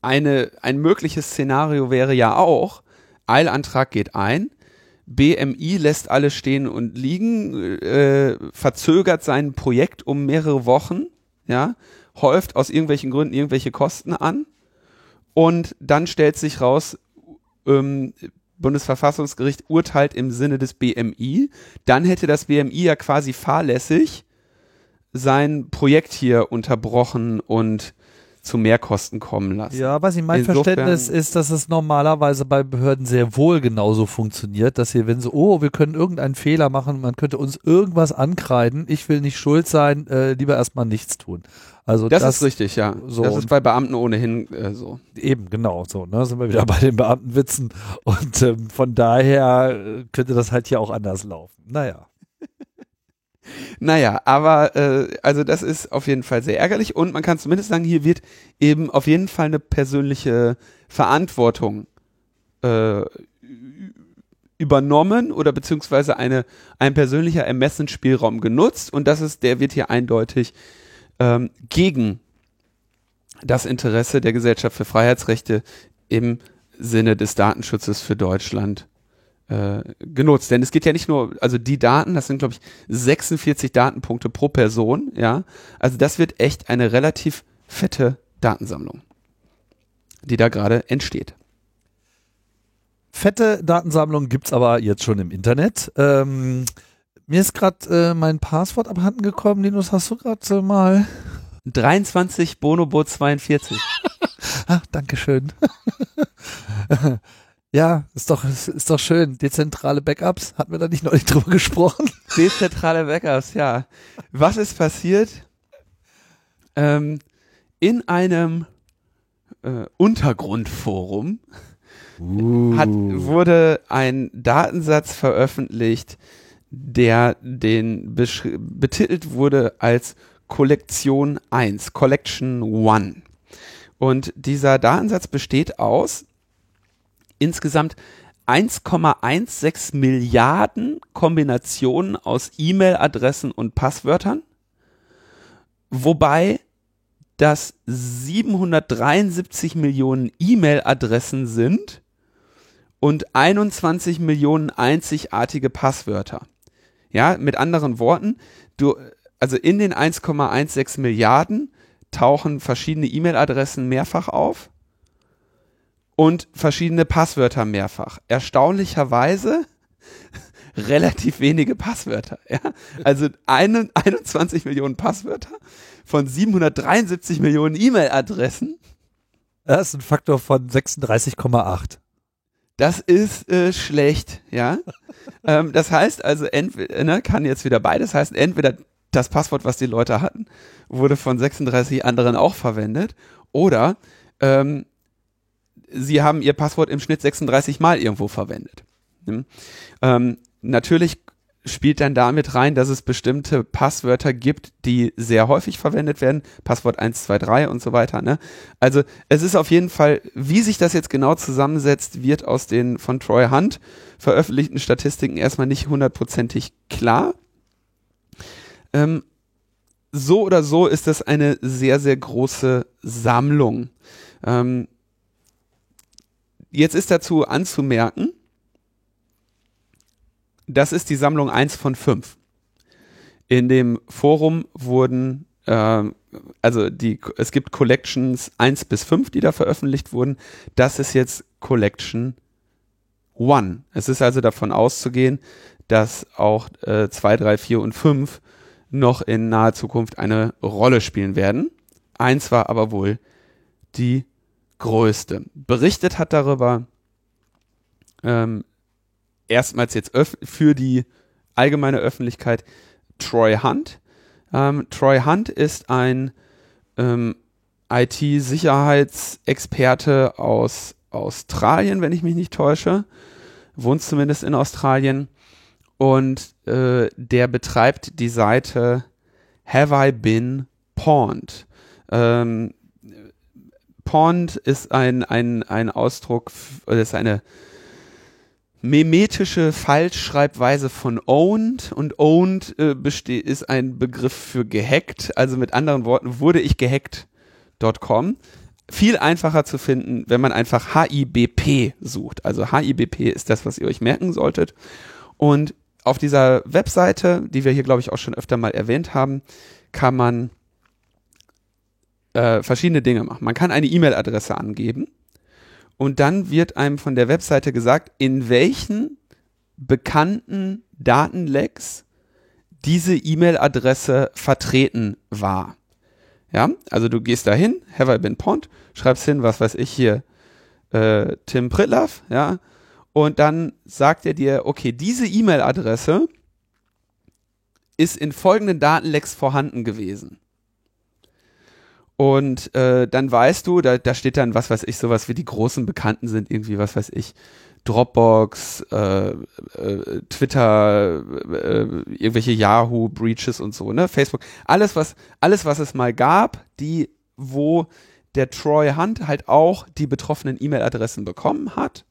eine, ein mögliches Szenario wäre ja auch, Eilantrag geht ein, BMI lässt alles stehen und liegen, äh, verzögert sein Projekt um mehrere Wochen, ja, häuft aus irgendwelchen Gründen irgendwelche Kosten an und dann stellt sich raus, ähm, Bundesverfassungsgericht urteilt im Sinne des BMI, dann hätte das BMI ja quasi fahrlässig sein Projekt hier unterbrochen und zu Mehrkosten kommen lassen. Ja, was ich mein Insofern Verständnis ist, dass es normalerweise bei Behörden sehr wohl genauso funktioniert, dass hier, wenn so, oh, wir können irgendeinen Fehler machen, man könnte uns irgendwas ankreiden, ich will nicht schuld sein, äh, lieber erstmal nichts tun. Also das, das ist richtig, ja. So das ist bei Beamten ohnehin äh, so. Eben, genau, so, ne, sind wir wieder bei den Beamtenwitzen und ähm, von daher äh, könnte das halt hier auch anders laufen. Naja. Naja, aber äh, also das ist auf jeden Fall sehr ärgerlich und man kann zumindest sagen, hier wird eben auf jeden Fall eine persönliche Verantwortung äh, übernommen oder beziehungsweise eine, ein persönlicher Ermessensspielraum genutzt und das ist, der wird hier eindeutig ähm, gegen das Interesse der Gesellschaft für Freiheitsrechte im Sinne des Datenschutzes für Deutschland äh, genutzt. Denn es geht ja nicht nur, also die Daten, das sind glaube ich 46 Datenpunkte pro Person, ja. Also das wird echt eine relativ fette Datensammlung, die da gerade entsteht. Fette Datensammlung gibt's aber jetzt schon im Internet. Ähm, mir ist gerade äh, mein Passwort abhanden gekommen. Linus, hast du gerade äh, mal 23 Bonobo 42. Ach, Dankeschön. Ja, ist doch, ist doch schön. Dezentrale Backups, hatten wir da nicht neulich drüber gesprochen? Dezentrale Backups, ja. Was ist passiert? ähm, in einem äh, Untergrundforum uh. hat, wurde ein Datensatz veröffentlicht, der den betitelt wurde als Kollektion 1, Collection 1. Und dieser Datensatz besteht aus insgesamt 1,16 Milliarden Kombinationen aus E-Mail-Adressen und Passwörtern, wobei das 773 Millionen E-Mail-Adressen sind und 21 Millionen einzigartige Passwörter. Ja, mit anderen Worten, du, also in den 1,16 Milliarden tauchen verschiedene E-Mail-Adressen mehrfach auf und verschiedene Passwörter mehrfach. Erstaunlicherweise relativ wenige Passwörter. Ja? Also eine, 21 Millionen Passwörter von 773 Millionen E-Mail-Adressen. Das ist ein Faktor von 36,8. Das ist äh, schlecht, ja. ähm, das heißt also, entweder, ne, kann jetzt wieder beides heißen, entweder das Passwort, was die Leute hatten, wurde von 36 anderen auch verwendet, oder ähm, sie haben ihr Passwort im Schnitt 36 Mal irgendwo verwendet. Hm? Ähm, natürlich spielt dann damit rein, dass es bestimmte Passwörter gibt, die sehr häufig verwendet werden. Passwort 123 und so weiter. Ne? Also es ist auf jeden Fall, wie sich das jetzt genau zusammensetzt, wird aus den von Troy Hunt veröffentlichten Statistiken erstmal nicht hundertprozentig klar. Ähm, so oder so ist das eine sehr, sehr große Sammlung. Ähm, jetzt ist dazu anzumerken, das ist die Sammlung 1 von 5. In dem Forum wurden, äh, also die, es gibt Collections 1 bis 5, die da veröffentlicht wurden. Das ist jetzt Collection 1. Es ist also davon auszugehen, dass auch äh, 2, 3, 4 und 5 noch in naher Zukunft eine Rolle spielen werden. Eins war aber wohl die größte. Berichtet hat darüber ähm, erstmals jetzt für die allgemeine Öffentlichkeit Troy Hunt. Ähm, Troy Hunt ist ein ähm, IT-Sicherheitsexperte aus Australien, wenn ich mich nicht täusche. Wohnt zumindest in Australien. Und äh, der betreibt die Seite Have I Been Pawned? Ähm, Pawned ist ein, ein, ein Ausdruck, ist eine memetische Falschschreibweise von owned und owned äh, ist ein Begriff für gehackt. Also mit anderen Worten, wurde ich gehackt.com. Viel einfacher zu finden, wenn man einfach HIBP sucht. Also HIBP ist das, was ihr euch merken solltet. Und auf dieser Webseite, die wir hier, glaube ich, auch schon öfter mal erwähnt haben, kann man äh, verschiedene Dinge machen. Man kann eine E-Mail-Adresse angeben und dann wird einem von der Webseite gesagt, in welchen bekannten Datenlecks diese E-Mail-Adresse vertreten war. Ja, also du gehst dahin, have I been pond, schreibst hin, was weiß ich hier, äh, Tim Pritlaff, ja, und dann sagt er dir, okay, diese E-Mail-Adresse ist in folgenden Datenlecks vorhanden gewesen. Und äh, dann weißt du, da, da steht dann, was weiß ich, sowas wie die großen Bekannten sind, irgendwie, was weiß ich, Dropbox, äh, äh, Twitter, äh, irgendwelche Yahoo-Breaches und so, ne? Facebook, alles, was, alles, was es mal gab, die, wo der Troy Hunt halt auch die betroffenen E-Mail-Adressen bekommen hat.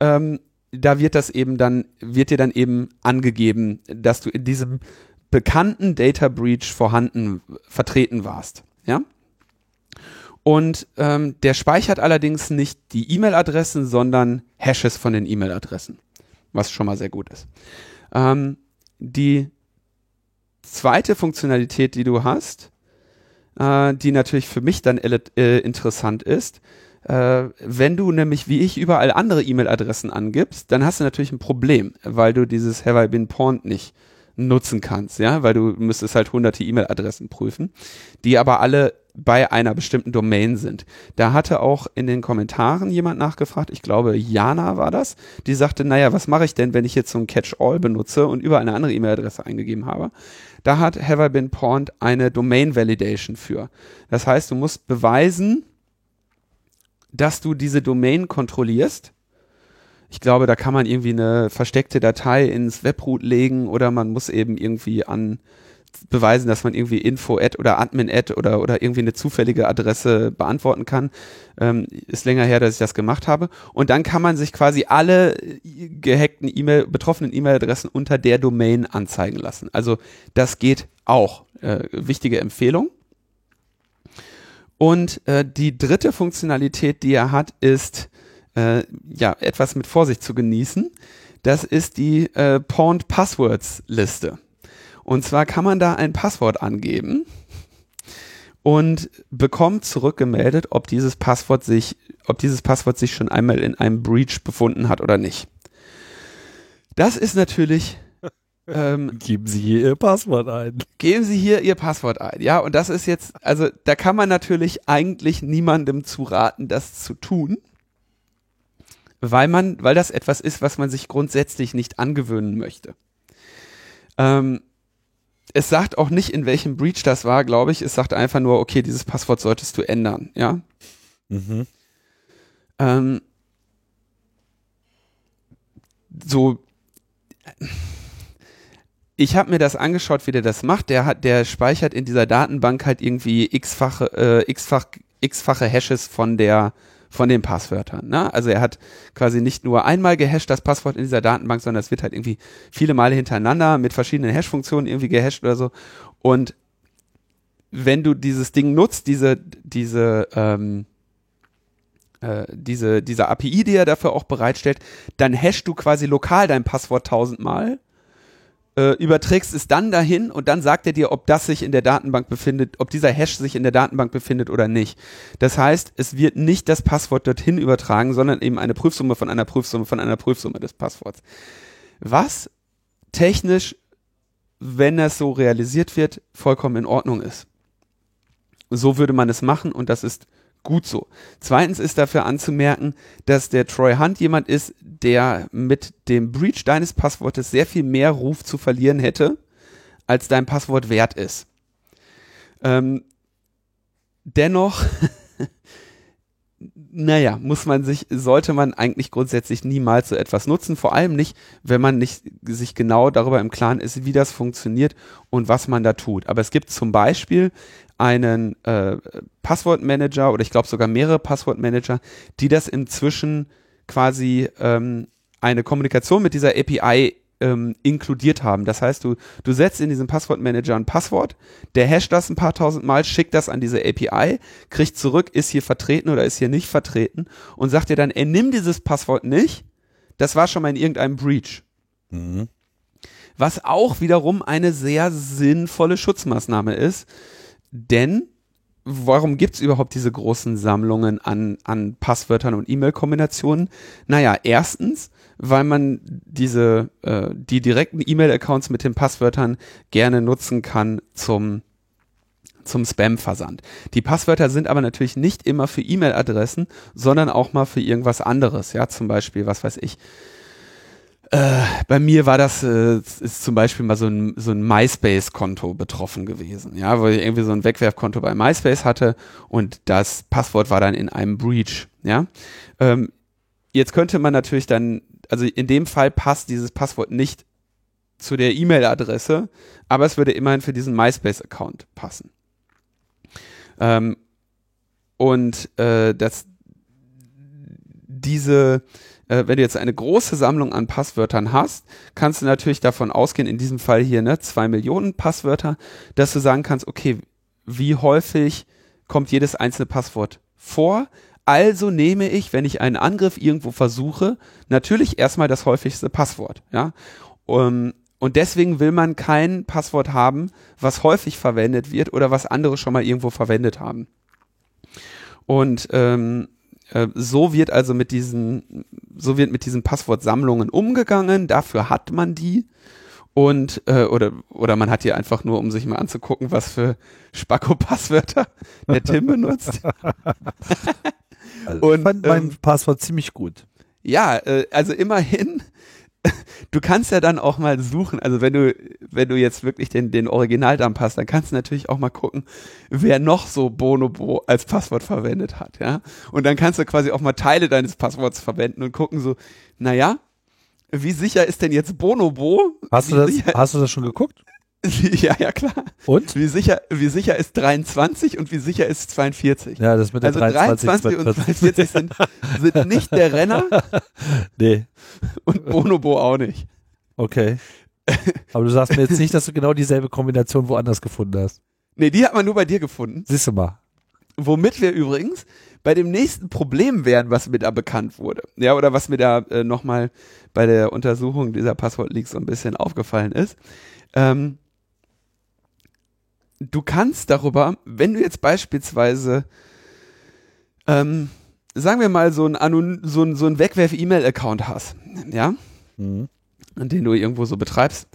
Ähm, da wird das eben dann, wird dir dann eben angegeben, dass du in diesem bekannten Data Breach vorhanden, vertreten warst. Ja? Und ähm, der speichert allerdings nicht die E-Mail-Adressen, sondern Hashes von den E-Mail-Adressen, was schon mal sehr gut ist. Ähm, die zweite Funktionalität, die du hast, äh, die natürlich für mich dann äh, interessant ist, äh, wenn du nämlich wie ich überall andere E-Mail-Adressen angibst, dann hast du natürlich ein Problem, weil du dieses Have I Been Pawned nicht nutzen kannst, ja, weil du müsstest halt hunderte E-Mail-Adressen prüfen, die aber alle bei einer bestimmten Domain sind. Da hatte auch in den Kommentaren jemand nachgefragt, ich glaube Jana war das, die sagte, naja, was mache ich denn, wenn ich jetzt so ein Catch-all benutze und über eine andere E-Mail-Adresse eingegeben habe? Da hat Have I Been Pawned eine Domain Validation für. Das heißt, du musst beweisen, dass du diese Domain kontrollierst ich glaube, da kann man irgendwie eine versteckte Datei ins Webroot legen oder man muss eben irgendwie an beweisen, dass man irgendwie info-ad oder admin-ad oder, oder irgendwie eine zufällige Adresse beantworten kann. Ähm, ist länger her, dass ich das gemacht habe. Und dann kann man sich quasi alle gehackten E-Mail, betroffenen E-Mail-Adressen unter der Domain anzeigen lassen. Also das geht auch. Äh, wichtige Empfehlung. Und äh, die dritte Funktionalität, die er hat, ist äh, ja, etwas mit Vorsicht zu genießen. Das ist die äh, Pawned Passwords Liste. Und zwar kann man da ein Passwort angeben und bekommt zurückgemeldet, ob dieses Passwort sich, ob dieses Passwort sich schon einmal in einem Breach befunden hat oder nicht. Das ist natürlich ähm, geben Sie hier Ihr Passwort ein. Geben Sie hier Ihr Passwort ein. Ja, und das ist jetzt, also da kann man natürlich eigentlich niemandem zu raten, das zu tun weil man, weil das etwas ist, was man sich grundsätzlich nicht angewöhnen möchte. Ähm, es sagt auch nicht, in welchem Breach das war, glaube ich. Es sagt einfach nur, okay, dieses Passwort solltest du ändern, ja. Mhm. Ähm, so, ich habe mir das angeschaut, wie der das macht. Der hat, der speichert in dieser Datenbank halt irgendwie x-fache, äh, x-fach, x-fache Hashes von der von den Passwörtern. Ne? Also er hat quasi nicht nur einmal gehasht das Passwort in dieser Datenbank, sondern es wird halt irgendwie viele Male hintereinander mit verschiedenen Hash-Funktionen irgendwie gehasht oder so. Und wenn du dieses Ding nutzt, diese, diese, ähm, äh, diese, diese API, die er dafür auch bereitstellt, dann hashst du quasi lokal dein Passwort tausendmal äh, überträgst es dann dahin und dann sagt er dir, ob das sich in der Datenbank befindet, ob dieser Hash sich in der Datenbank befindet oder nicht. Das heißt, es wird nicht das Passwort dorthin übertragen, sondern eben eine Prüfsumme von einer Prüfsumme von einer Prüfsumme des Passworts. Was technisch, wenn das so realisiert wird, vollkommen in Ordnung ist. So würde man es machen und das ist gut so. Zweitens ist dafür anzumerken, dass der Troy Hunt jemand ist, der mit dem Breach deines Passwortes sehr viel mehr Ruf zu verlieren hätte, als dein Passwort wert ist. Ähm, dennoch, naja, muss man sich, sollte man eigentlich grundsätzlich niemals so etwas nutzen, vor allem nicht, wenn man nicht sich genau darüber im Klaren ist, wie das funktioniert und was man da tut. Aber es gibt zum Beispiel einen äh, Passwortmanager oder ich glaube sogar mehrere Passwortmanager, die das inzwischen quasi ähm, eine Kommunikation mit dieser API ähm, inkludiert haben. Das heißt, du, du setzt in diesem Passwortmanager ein Passwort, der hasht das ein paar tausend Mal, schickt das an diese API, kriegt zurück, ist hier vertreten oder ist hier nicht vertreten und sagt dir dann, ey, nimm dieses Passwort nicht, das war schon mal in irgendeinem Breach. Mhm. Was auch wiederum eine sehr sinnvolle Schutzmaßnahme ist, denn warum gibt es überhaupt diese großen Sammlungen an, an Passwörtern und E-Mail-Kombinationen? Naja, erstens, weil man diese, äh, die direkten E-Mail-Accounts mit den Passwörtern gerne nutzen kann zum zum Spam-Versand. Die Passwörter sind aber natürlich nicht immer für E-Mail-Adressen, sondern auch mal für irgendwas anderes. Ja, zum Beispiel, was weiß ich, äh, bei mir war das äh, ist zum Beispiel mal so ein, so ein MySpace-Konto betroffen gewesen, ja, wo ich irgendwie so ein Wegwerfkonto bei MySpace hatte und das Passwort war dann in einem Breach, ja. Ähm, jetzt könnte man natürlich dann, also in dem Fall passt dieses Passwort nicht zu der E-Mail-Adresse, aber es würde immerhin für diesen MySpace-Account passen. Ähm, und äh, das diese äh, wenn du jetzt eine große Sammlung an Passwörtern hast, kannst du natürlich davon ausgehen, in diesem Fall hier, ne, zwei Millionen Passwörter, dass du sagen kannst, okay, wie häufig kommt jedes einzelne Passwort vor? Also nehme ich, wenn ich einen Angriff irgendwo versuche, natürlich erstmal das häufigste Passwort, ja. Um, und deswegen will man kein Passwort haben, was häufig verwendet wird oder was andere schon mal irgendwo verwendet haben. Und ähm, äh, so wird also mit diesen, so wird mit diesen Passwortsammlungen umgegangen. Dafür hat man die. Und, äh, oder, oder man hat die einfach nur, um sich mal anzugucken, was für Spacko-Passwörter der Tim benutzt. also und, ich fand mein ähm, Passwort ziemlich gut. Ja, äh, also immerhin du kannst ja dann auch mal suchen, also wenn du, wenn du jetzt wirklich den, den Originaldampf hast, dann kannst du natürlich auch mal gucken, wer noch so Bonobo als Passwort verwendet hat, ja. Und dann kannst du quasi auch mal Teile deines Passworts verwenden und gucken so, naja, wie sicher ist denn jetzt Bonobo? Hast, du das, hast du das schon geguckt? Ja, ja, klar. Und? Wie sicher, wie sicher ist 23 und wie sicher ist 42? Ja, das mit der also 23, 23 und 42 sind, sind nicht der Renner. Nee. Und Bonobo auch nicht. Okay. Aber du sagst mir jetzt nicht, dass du genau dieselbe Kombination woanders gefunden hast. Nee, die hat man nur bei dir gefunden. Siehst du mal. Womit wir übrigens bei dem nächsten Problem wären, was mir da bekannt wurde. Ja, oder was mir da äh, nochmal bei der Untersuchung dieser Passwort-Leaks so ein bisschen aufgefallen ist. Ähm, du kannst darüber, wenn du jetzt beispielsweise, ähm, sagen wir mal, so ein, so ein, so ein Wegwerf-E-Mail-Account hast, ja, mhm. den du irgendwo so betreibst,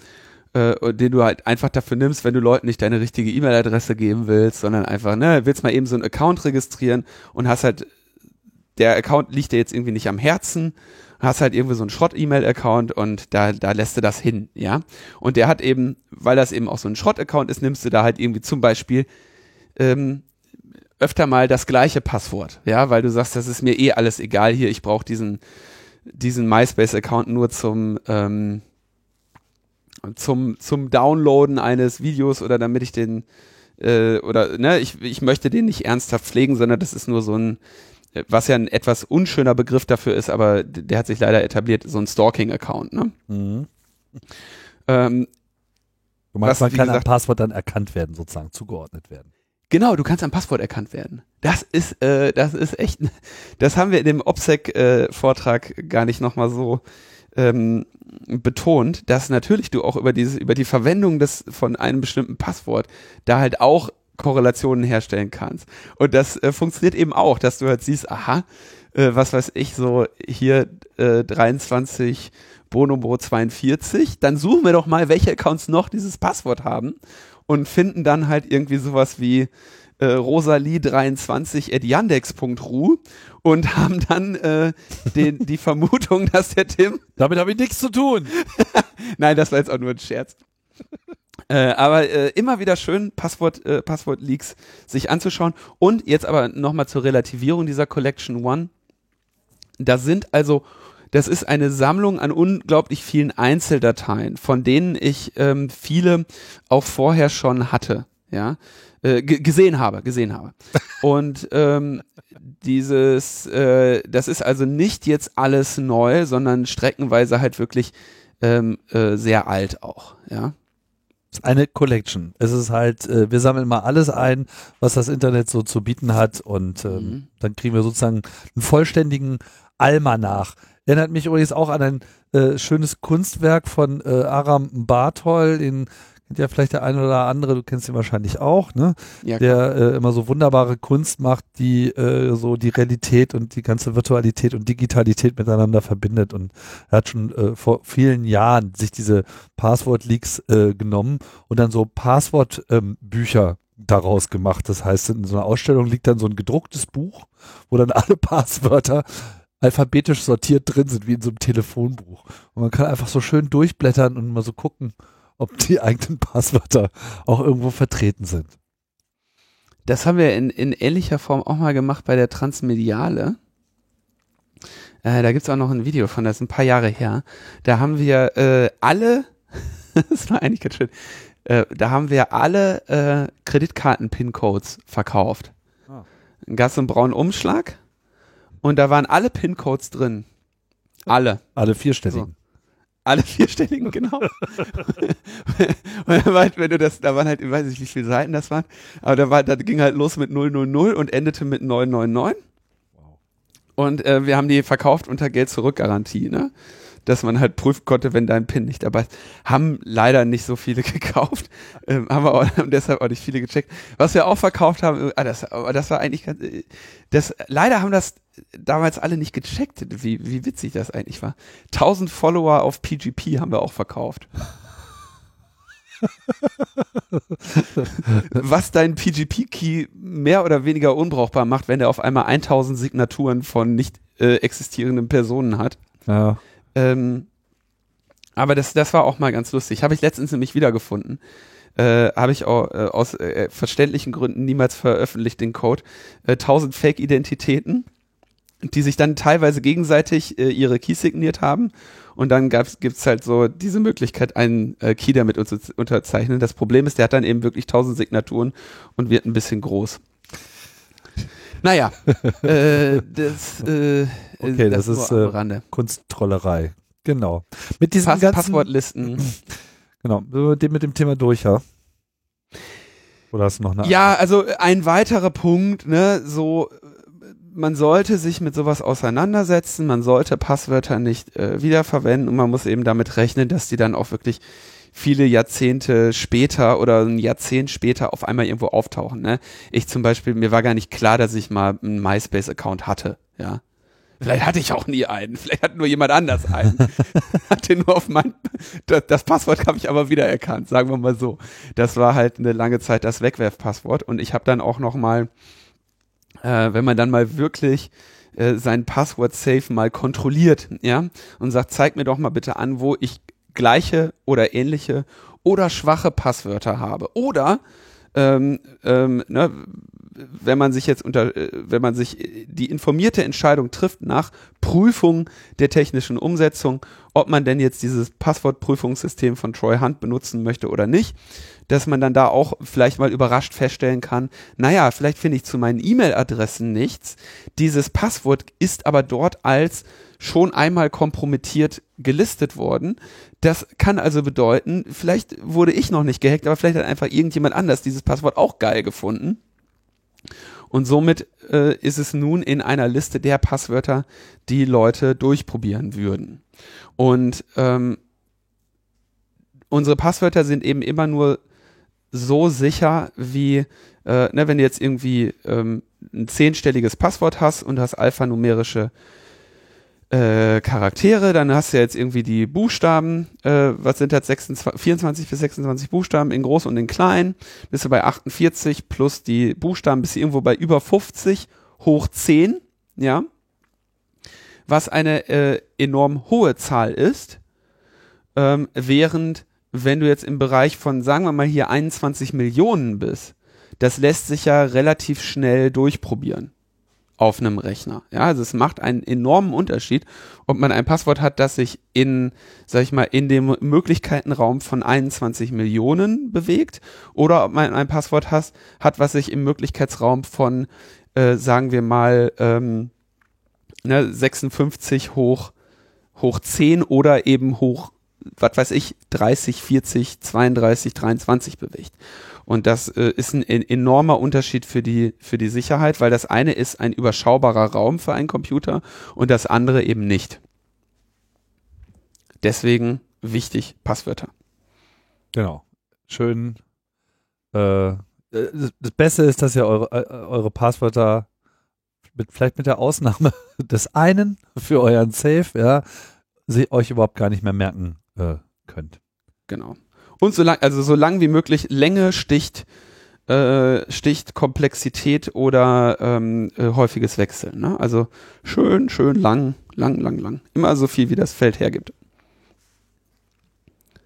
äh, den du halt einfach dafür nimmst, wenn du Leuten nicht deine richtige E-Mail-Adresse geben willst, sondern einfach, ne, willst mal eben so einen Account registrieren und hast halt, der Account liegt dir jetzt irgendwie nicht am Herzen hast halt irgendwie so einen Schrott-E-Mail-Account und da, da lässt du das hin, ja. Und der hat eben, weil das eben auch so ein Schrott-Account ist, nimmst du da halt irgendwie zum Beispiel ähm, öfter mal das gleiche Passwort, ja, weil du sagst, das ist mir eh alles egal hier, ich brauche diesen, diesen MySpace-Account nur zum, ähm, zum, zum Downloaden eines Videos oder damit ich den äh, oder ne, ich, ich möchte den nicht ernsthaft pflegen, sondern das ist nur so ein was ja ein etwas unschöner Begriff dafür ist, aber der hat sich leider etabliert, so ein Stalking-Account. Ne? Mhm. Ähm, du meinst, man kann gesagt, am Passwort dann erkannt werden, sozusagen zugeordnet werden. Genau, du kannst am Passwort erkannt werden. Das ist, äh, das ist echt, das haben wir in dem OPSEC-Vortrag äh, gar nicht nochmal so ähm, betont, dass natürlich du auch über diese, über die Verwendung des von einem bestimmten Passwort da halt auch Korrelationen herstellen kannst. Und das äh, funktioniert eben auch, dass du halt siehst, aha, äh, was weiß ich, so hier äh, 23 Bonobo 42, dann suchen wir doch mal, welche Accounts noch dieses Passwort haben und finden dann halt irgendwie sowas wie äh, rosalie23 at yandex.ru und haben dann äh, den, die Vermutung, dass der Tim. Damit habe ich nichts zu tun. Nein, das war jetzt auch nur ein Scherz. Äh, aber äh, immer wieder schön, Passwort, äh, Passwort-Leaks sich anzuschauen. Und jetzt aber nochmal zur Relativierung dieser Collection One. Da sind also, das ist eine Sammlung an unglaublich vielen Einzeldateien, von denen ich ähm, viele auch vorher schon hatte, ja, äh, gesehen habe, gesehen habe. Und ähm, dieses, äh, das ist also nicht jetzt alles neu, sondern streckenweise halt wirklich ähm, äh, sehr alt auch, ja eine Collection. Es ist halt, äh, wir sammeln mal alles ein, was das Internet so zu bieten hat und ähm, mhm. dann kriegen wir sozusagen einen vollständigen Almanach. Erinnert mich übrigens auch an ein äh, schönes Kunstwerk von äh, Aram Bartol, den kennt ja vielleicht der eine oder andere, du kennst ihn wahrscheinlich auch, ne? Ja, der äh, immer so wunderbare Kunst macht, die äh, so die Realität und die ganze Virtualität und Digitalität miteinander verbindet. Und er hat schon äh, vor vielen Jahren sich diese Passwort-Leaks äh, genommen und dann so Passwort-Bücher ähm, daraus gemacht. Das heißt, in so einer Ausstellung liegt dann so ein gedrucktes Buch, wo dann alle Passwörter alphabetisch sortiert drin sind, wie in so einem Telefonbuch. Und man kann einfach so schön durchblättern und mal so gucken, ob die eigenen Passwörter auch irgendwo vertreten sind. Das haben wir in, in ähnlicher Form auch mal gemacht bei der Transmediale. Äh, da gibt's auch noch ein Video von, das ist ein paar Jahre her. Da haben wir äh, alle, das war eigentlich ganz schön, äh, da haben wir alle äh, Kreditkarten-PIN-Codes verkauft. Ah. Ein ganz einen braunen Umschlag und da waren alle PIN-Codes drin. Alle. Alle vierstelligen. Alle vierstelligen, genau. und war, wenn du das, da waren halt, ich weiß nicht, wie viele Seiten das waren, aber da war, da ging halt los mit 000 und endete mit 999. Wow. Und äh, wir haben die verkauft unter Geld-Zurück-Garantie, ne? Dass man halt prüfen konnte, wenn dein PIN nicht dabei ist. Haben leider nicht so viele gekauft, ähm, haben wir auch, deshalb auch nicht viele gecheckt. Was wir auch verkauft haben, ah, das, aber das war eigentlich ganz, äh, das, leider haben das damals alle nicht gecheckt, wie, wie witzig das eigentlich war. 1000 Follower auf PGP haben wir auch verkauft. Was deinen PGP-Key mehr oder weniger unbrauchbar macht, wenn er auf einmal 1000 Signaturen von nicht äh, existierenden Personen hat. Ja. Ähm, aber das, das war auch mal ganz lustig. Habe ich letztens nämlich wiedergefunden. Äh, habe ich auch äh, aus äh, verständlichen Gründen niemals veröffentlicht den Code. Äh, 1000 Fake-Identitäten, die sich dann teilweise gegenseitig äh, ihre Keys signiert haben. Und dann gab's, gibt's halt so diese Möglichkeit, einen äh, Key damit zu unterzeichnen. Das Problem ist, der hat dann eben wirklich 1000 Signaturen und wird ein bisschen groß. Naja, äh, das, äh, Okay, das, ist nur am äh. Kunsttrollerei. Genau. Mit diesen Pass ganzen, Passwortlisten. Genau, mit dem, mit dem Thema durch, ja. Oder hast du noch eine? Ja, also ein weiterer Punkt, ne, so man sollte sich mit sowas auseinandersetzen, man sollte Passwörter nicht äh, wiederverwenden und man muss eben damit rechnen, dass die dann auch wirklich viele Jahrzehnte später oder ein Jahrzehnt später auf einmal irgendwo auftauchen. Ne? Ich zum Beispiel, mir war gar nicht klar, dass ich mal einen MySpace-Account hatte, ja. Vielleicht hatte ich auch nie einen, vielleicht hat nur jemand anders einen. hatte nur auf mein, das, das Passwort habe ich aber wieder erkannt, sagen wir mal so. Das war halt eine lange Zeit das Wegwerfpasswort und ich habe dann auch noch mal, äh, wenn man dann mal wirklich äh, sein Passwort-Safe mal kontrolliert, ja, und sagt, zeig mir doch mal bitte an, wo ich gleiche oder ähnliche oder schwache Passwörter habe. Oder ähm, ähm, ne, wenn man sich jetzt unter, äh, wenn man sich äh, die informierte Entscheidung trifft nach Prüfung der technischen Umsetzung, ob man denn jetzt dieses Passwortprüfungssystem von Troy Hunt benutzen möchte oder nicht, dass man dann da auch vielleicht mal überrascht feststellen kann, naja, vielleicht finde ich zu meinen E-Mail-Adressen nichts. Dieses Passwort ist aber dort als schon einmal kompromittiert gelistet worden. Das kann also bedeuten, vielleicht wurde ich noch nicht gehackt, aber vielleicht hat einfach irgendjemand anders dieses Passwort auch geil gefunden. Und somit äh, ist es nun in einer Liste der Passwörter, die Leute durchprobieren würden. Und ähm, unsere Passwörter sind eben immer nur so sicher wie, äh, ne, wenn du jetzt irgendwie ähm, ein zehnstelliges Passwort hast und hast alphanumerische äh, Charaktere, dann hast du jetzt irgendwie die Buchstaben, äh, was sind das, 26, 24 bis 26 Buchstaben in groß und in klein, bist du bei 48 plus die Buchstaben bist du irgendwo bei über 50 hoch 10, ja, was eine äh, enorm hohe Zahl ist, ähm, während wenn du jetzt im Bereich von, sagen wir mal hier 21 Millionen bist, das lässt sich ja relativ schnell durchprobieren auf einem Rechner. Ja, also es macht einen enormen Unterschied, ob man ein Passwort hat, das sich in, sag ich mal, in dem Möglichkeitenraum von 21 Millionen bewegt oder ob man ein Passwort hat, hat was sich im Möglichkeitsraum von, äh, sagen wir mal, ähm, ne, 56 hoch, hoch 10 oder eben hoch, was weiß ich, 30, 40, 32, 23 bewegt. Und das äh, ist ein, ein enormer Unterschied für die, für die Sicherheit, weil das eine ist ein überschaubarer Raum für einen Computer und das andere eben nicht. Deswegen wichtig Passwörter. Genau. Schön. Äh, das das Beste ist, dass ihr eure, äh, eure Passwörter mit, vielleicht mit der Ausnahme des einen für euren Safe, ja, sie euch überhaupt gar nicht mehr merken äh, könnt. Genau. Und so lang, also so lang wie möglich Länge sticht, äh, sticht Komplexität oder ähm, äh, häufiges Wechseln. Ne? Also schön, schön lang, lang, lang, lang. Immer so viel, wie das Feld hergibt.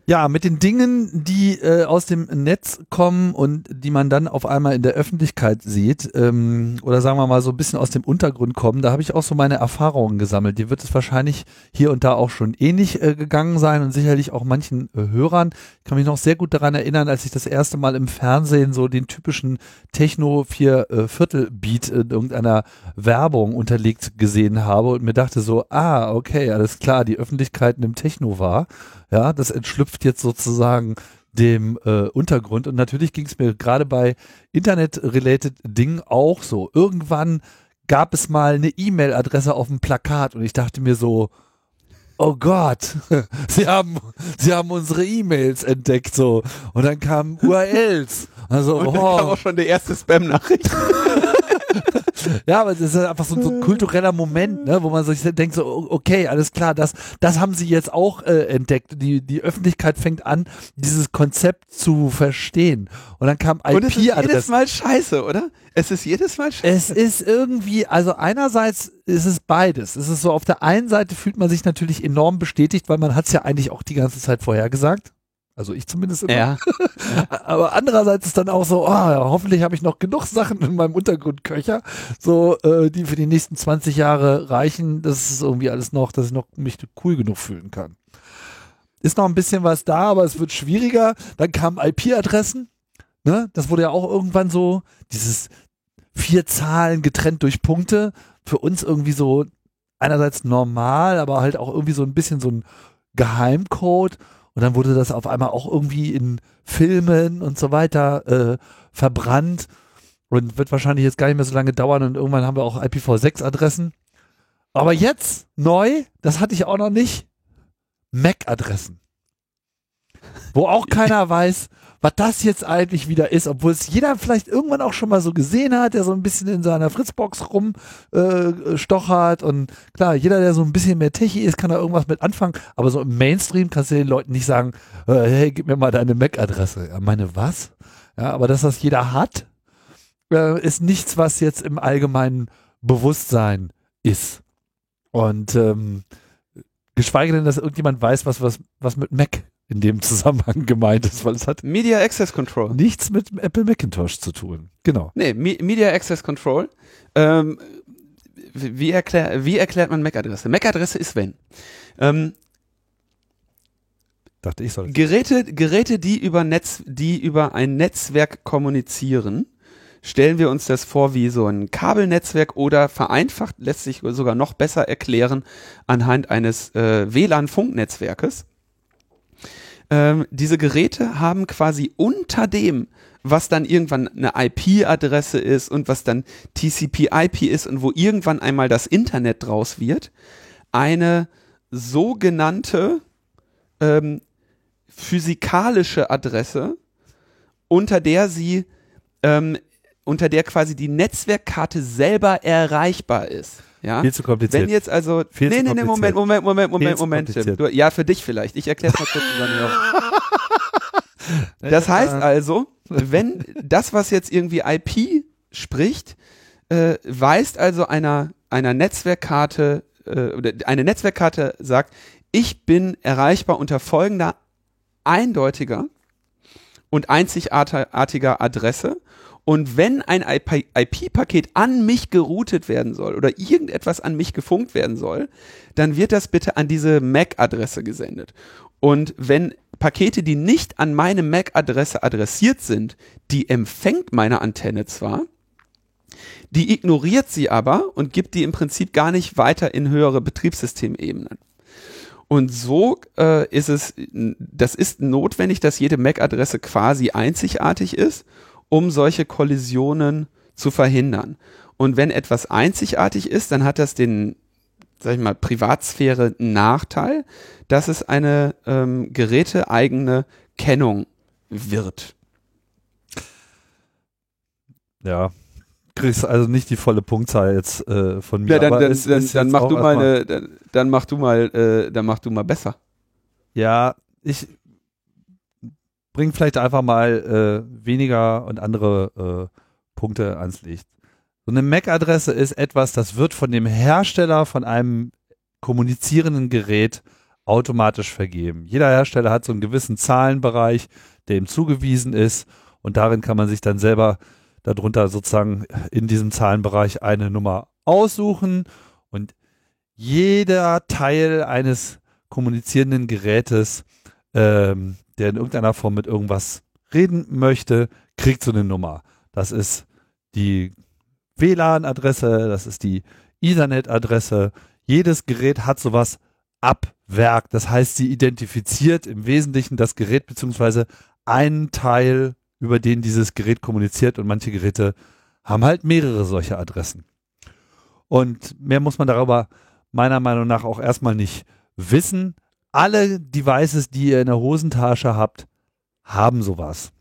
Ja, mit den Dingen, die äh, aus dem Netz kommen und die man dann auf einmal in der Öffentlichkeit sieht, ähm, oder sagen wir mal so ein bisschen aus dem Untergrund kommen, da habe ich auch so meine Erfahrungen gesammelt. Die wird es wahrscheinlich hier und da auch schon ähnlich äh, gegangen sein und sicherlich auch manchen äh, Hörern. Ich kann mich noch sehr gut daran erinnern, als ich das erste Mal im Fernsehen so den typischen Techno vier äh, in irgendeiner Werbung unterlegt gesehen habe und mir dachte so, ah, okay, alles klar, die Öffentlichkeit nimmt Techno wahr. Ja, das entschlüpft jetzt sozusagen dem äh, Untergrund. Und natürlich ging es mir gerade bei Internet-related Dingen auch so. Irgendwann gab es mal eine E-Mail-Adresse auf dem Plakat und ich dachte mir so, oh Gott, sie haben, sie haben unsere E-Mails entdeckt so. Und dann kamen URLs. Also, Und oh. dann kam auch schon die erste Spam-Nachricht. ja, aber das ist einfach so, so, ein kultureller Moment, ne, wo man sich denkt so, okay, alles klar, das, das haben sie jetzt auch äh, entdeckt. Die, die Öffentlichkeit fängt an, dieses Konzept zu verstehen. Und dann kam IP-Adresse. Und es ist jedes Mal scheiße, oder? Es ist jedes Mal scheiße. Es ist irgendwie, also einerseits ist es beides. Es ist so, auf der einen Seite fühlt man sich natürlich enorm bestätigt, weil man hat es ja eigentlich auch die ganze Zeit vorher gesagt. Also ich zumindest immer. Ja. Aber andererseits ist dann auch so, oh, hoffentlich habe ich noch genug Sachen in meinem Untergrundköcher, so äh, die für die nächsten 20 Jahre reichen. Das ist irgendwie alles noch, dass ich noch mich cool genug fühlen kann. Ist noch ein bisschen was da, aber es wird schwieriger. Dann kamen IP-Adressen. Ne? Das wurde ja auch irgendwann so, dieses vier Zahlen getrennt durch Punkte. Für uns irgendwie so einerseits normal, aber halt auch irgendwie so ein bisschen so ein Geheimcode. Und dann wurde das auf einmal auch irgendwie in Filmen und so weiter äh, verbrannt und wird wahrscheinlich jetzt gar nicht mehr so lange dauern und irgendwann haben wir auch IPv6-Adressen. Aber jetzt neu, das hatte ich auch noch nicht, MAC-Adressen. Wo auch keiner weiß, was das jetzt eigentlich wieder ist, obwohl es jeder vielleicht irgendwann auch schon mal so gesehen hat, der so ein bisschen in seiner Fritzbox rumstochert äh, und klar, jeder, der so ein bisschen mehr Techie ist, kann da irgendwas mit anfangen, aber so im Mainstream kannst du den Leuten nicht sagen, äh, hey, gib mir mal deine Mac-Adresse. Ja, meine was? Ja, aber dass das jeder hat, äh, ist nichts, was jetzt im allgemeinen Bewusstsein ist. Und ähm, geschweige denn, dass irgendjemand weiß, was, was, was mit Mac in dem Zusammenhang gemeint ist, weil es hat Media Access Control. Nichts mit Apple Macintosh zu tun. Genau. Nee, Me Media Access Control. Ähm, wie, erklär, wie erklärt man MAC-Adresse? MAC-Adresse ist wenn. Ähm, Dachte ich soll. Geräte, Geräte, die über Netz, die über ein Netzwerk kommunizieren, stellen wir uns das vor wie so ein Kabelnetzwerk oder vereinfacht lässt sich sogar noch besser erklären anhand eines äh, WLAN-Funknetzwerkes ähm, diese Geräte haben quasi unter dem, was dann irgendwann eine IP-Adresse ist und was dann TCP-IP ist und wo irgendwann einmal das Internet draus wird, eine sogenannte ähm, physikalische Adresse, unter der sie, ähm, unter der quasi die Netzwerkkarte selber erreichbar ist. Ja? Viel zu kompliziert. Wenn jetzt also. Viel nee, nee, nee, Moment, Moment, Moment, Moment, Moment. Du, ja, für dich vielleicht. Ich erkläre es mal kurz zusammen. Das heißt also, wenn das, was jetzt irgendwie IP spricht, äh, weist also einer, einer Netzwerkkarte, äh, oder eine Netzwerkkarte sagt, ich bin erreichbar unter folgender eindeutiger und einzigartiger Adresse und wenn ein IP-Paket an mich geroutet werden soll oder irgendetwas an mich gefunkt werden soll, dann wird das bitte an diese MAC-Adresse gesendet. Und wenn Pakete, die nicht an meine MAC-Adresse adressiert sind, die empfängt meine Antenne zwar, die ignoriert sie aber und gibt die im Prinzip gar nicht weiter in höhere Betriebssystemebenen. Und so äh, ist es, das ist notwendig, dass jede MAC-Adresse quasi einzigartig ist um solche Kollisionen zu verhindern. Und wenn etwas einzigartig ist, dann hat das den, sag ich mal, Privatsphäre Nachteil, dass es eine ähm, geräteeigene Kennung wird. Ja, kriegst also nicht die volle Punktzahl jetzt äh, von mir. Ja, dann, dann, dann, dann mach du mal eine, dann, mach du mal, äh, dann mach du mal besser. Ja, ich bringen vielleicht einfach mal äh, weniger und andere äh, Punkte ans Licht. So eine MAC-Adresse ist etwas, das wird von dem Hersteller von einem kommunizierenden Gerät automatisch vergeben. Jeder Hersteller hat so einen gewissen Zahlenbereich, der ihm zugewiesen ist und darin kann man sich dann selber darunter sozusagen in diesem Zahlenbereich eine Nummer aussuchen und jeder Teil eines kommunizierenden Gerätes ähm, der in irgendeiner Form mit irgendwas reden möchte, kriegt so eine Nummer. Das ist die WLAN-Adresse, das ist die Ethernet-Adresse. Jedes Gerät hat sowas ab Werk. Das heißt, sie identifiziert im Wesentlichen das Gerät beziehungsweise einen Teil, über den dieses Gerät kommuniziert und manche Geräte haben halt mehrere solcher Adressen. Und mehr muss man darüber meiner Meinung nach auch erstmal nicht wissen alle Devices, die ihr in der Hosentasche habt, haben sowas.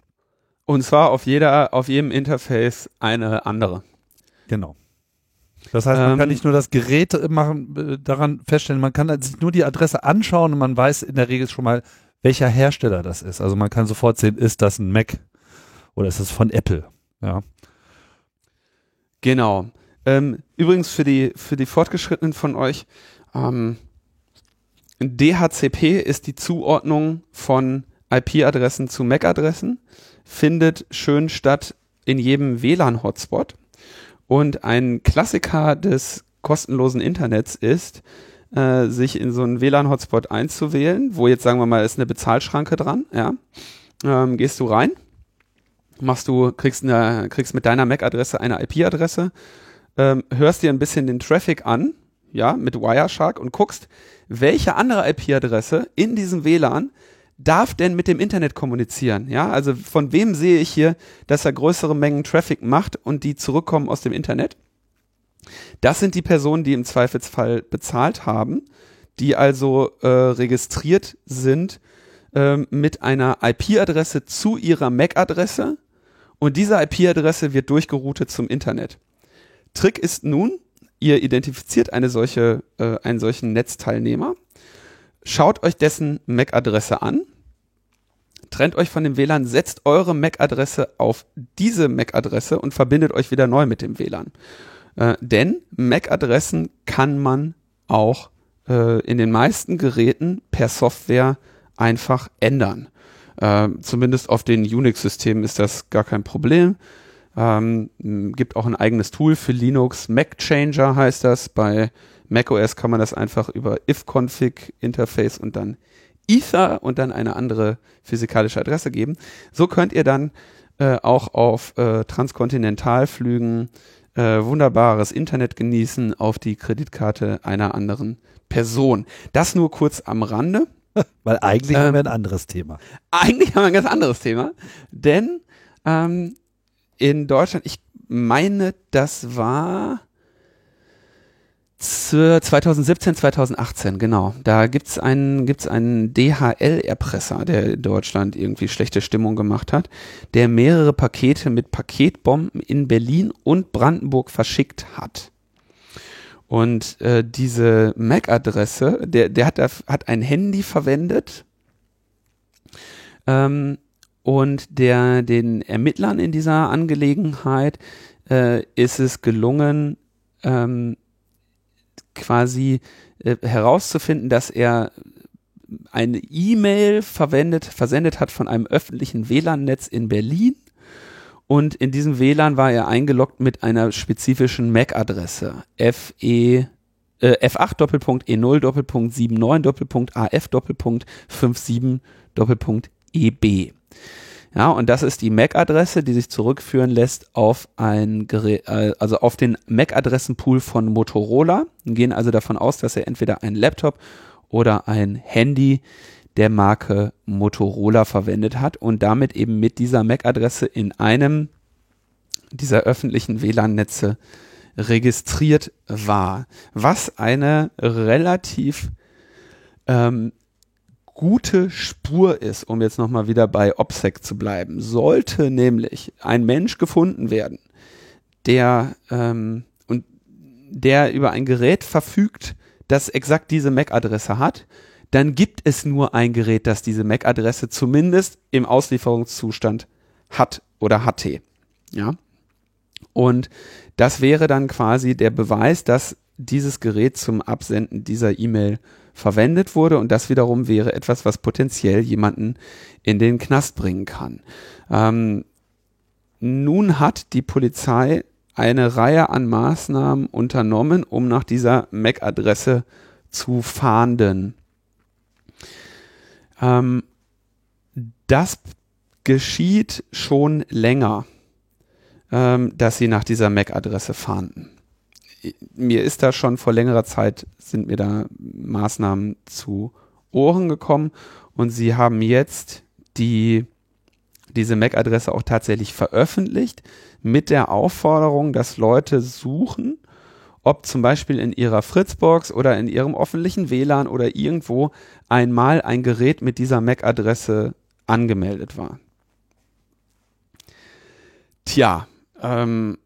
Und zwar auf jeder, auf jedem Interface eine andere. Genau. Das heißt, man ähm, kann nicht nur das Gerät machen, äh, daran feststellen, man kann sich nur die Adresse anschauen und man weiß in der Regel schon mal, welcher Hersteller das ist. Also man kann sofort sehen, ist das ein Mac oder ist das von Apple? Ja. Genau. Ähm, übrigens für die, für die Fortgeschrittenen von euch, ähm, DHCP ist die Zuordnung von IP-Adressen zu MAC-Adressen, findet schön statt in jedem WLAN-Hotspot. Und ein Klassiker des kostenlosen Internets ist, äh, sich in so einen WLAN-Hotspot einzuwählen, wo jetzt sagen wir mal ist eine Bezahlschranke dran, ja. Ähm, gehst du rein, machst du, kriegst, eine, kriegst mit deiner MAC-Adresse eine IP-Adresse, ähm, hörst dir ein bisschen den Traffic an, ja, mit Wireshark und guckst, welche andere IP-Adresse in diesem WLAN darf denn mit dem Internet kommunizieren? Ja, also von wem sehe ich hier, dass er größere Mengen Traffic macht und die zurückkommen aus dem Internet? Das sind die Personen, die im Zweifelsfall bezahlt haben, die also äh, registriert sind äh, mit einer IP-Adresse zu ihrer MAC-Adresse und diese IP-Adresse wird durchgeroutet zum Internet. Trick ist nun, ihr identifiziert eine solche, äh, einen solchen Netzteilnehmer, schaut euch dessen MAC-Adresse an, trennt euch von dem WLAN, setzt eure MAC-Adresse auf diese MAC-Adresse und verbindet euch wieder neu mit dem WLAN. Äh, denn MAC-Adressen kann man auch äh, in den meisten Geräten per Software einfach ändern. Äh, zumindest auf den Unix-Systemen ist das gar kein Problem. Ähm, gibt auch ein eigenes Tool für Linux. Mac Changer heißt das. Bei macOS kann man das einfach über ifconfig Interface und dann Ether und dann eine andere physikalische Adresse geben. So könnt ihr dann äh, auch auf äh, Transkontinentalflügen äh, wunderbares Internet genießen auf die Kreditkarte einer anderen Person. Das nur kurz am Rande. Weil eigentlich ähm, haben wir ein anderes Thema. Eigentlich haben wir ein ganz anderes Thema. Denn ähm, in Deutschland, ich meine, das war 2017, 2018, genau. Da gibt's einen, gibt's einen DHL-Erpresser, der in Deutschland irgendwie schlechte Stimmung gemacht hat, der mehrere Pakete mit Paketbomben in Berlin und Brandenburg verschickt hat. Und äh, diese MAC-Adresse, der, der hat, hat ein Handy verwendet, ähm, und der, den Ermittlern in dieser Angelegenheit äh, ist es gelungen, ähm, quasi äh, herauszufinden, dass er eine E-Mail verwendet, versendet hat von einem öffentlichen WLAN-Netz in Berlin. Und in diesem WLAN war er eingeloggt mit einer spezifischen MAC-Adresse. FE äh, F8 Doppelpunkt E0 Doppelpunkt 79 Doppelpunkt AF Doppelpunkt 57 Doppelpunkt EB. Ja, und das ist die MAC-Adresse, die sich zurückführen lässt auf ein Gerät, äh, also auf den MAC-Adressenpool von Motorola. Wir gehen also davon aus, dass er entweder ein Laptop oder ein Handy der Marke Motorola verwendet hat und damit eben mit dieser MAC-Adresse in einem dieser öffentlichen WLAN-Netze registriert war, was eine relativ ähm, gute Spur ist, um jetzt nochmal wieder bei OPSEC zu bleiben, sollte nämlich ein Mensch gefunden werden, der ähm, und der über ein Gerät verfügt, das exakt diese MAC-Adresse hat, dann gibt es nur ein Gerät, das diese MAC-Adresse zumindest im Auslieferungszustand hat oder hatte. Ja. Und das wäre dann quasi der Beweis, dass dieses Gerät zum Absenden dieser E-Mail verwendet wurde und das wiederum wäre etwas, was potenziell jemanden in den Knast bringen kann. Ähm, nun hat die Polizei eine Reihe an Maßnahmen unternommen, um nach dieser MAC-Adresse zu fahnden. Ähm, das geschieht schon länger, ähm, dass sie nach dieser MAC-Adresse fahnden mir ist da schon vor längerer Zeit, sind mir da Maßnahmen zu Ohren gekommen und sie haben jetzt die, diese MAC-Adresse auch tatsächlich veröffentlicht mit der Aufforderung, dass Leute suchen, ob zum Beispiel in ihrer Fritzbox oder in ihrem öffentlichen WLAN oder irgendwo einmal ein Gerät mit dieser MAC-Adresse angemeldet war. Tja, ähm,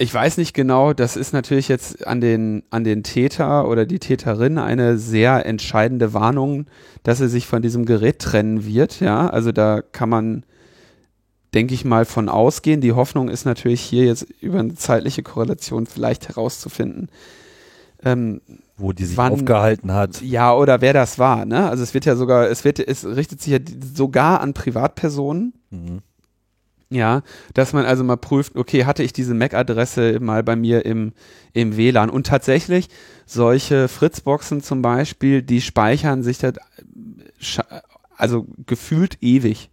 ich weiß nicht genau, das ist natürlich jetzt an den, an den Täter oder die Täterin eine sehr entscheidende Warnung, dass er sich von diesem Gerät trennen wird. Ja, also da kann man, denke ich mal, von ausgehen. Die Hoffnung ist natürlich hier jetzt über eine zeitliche Korrelation vielleicht herauszufinden. Ähm, wo die sich wann, aufgehalten hat. Ja, oder wer das war, ne? Also es wird ja sogar, es wird, es richtet sich ja sogar an Privatpersonen. Mhm. Ja, dass man also mal prüft, okay, hatte ich diese MAC-Adresse mal bei mir im, im WLAN? Und tatsächlich, solche Fritzboxen zum Beispiel, die speichern sich das, also gefühlt ewig,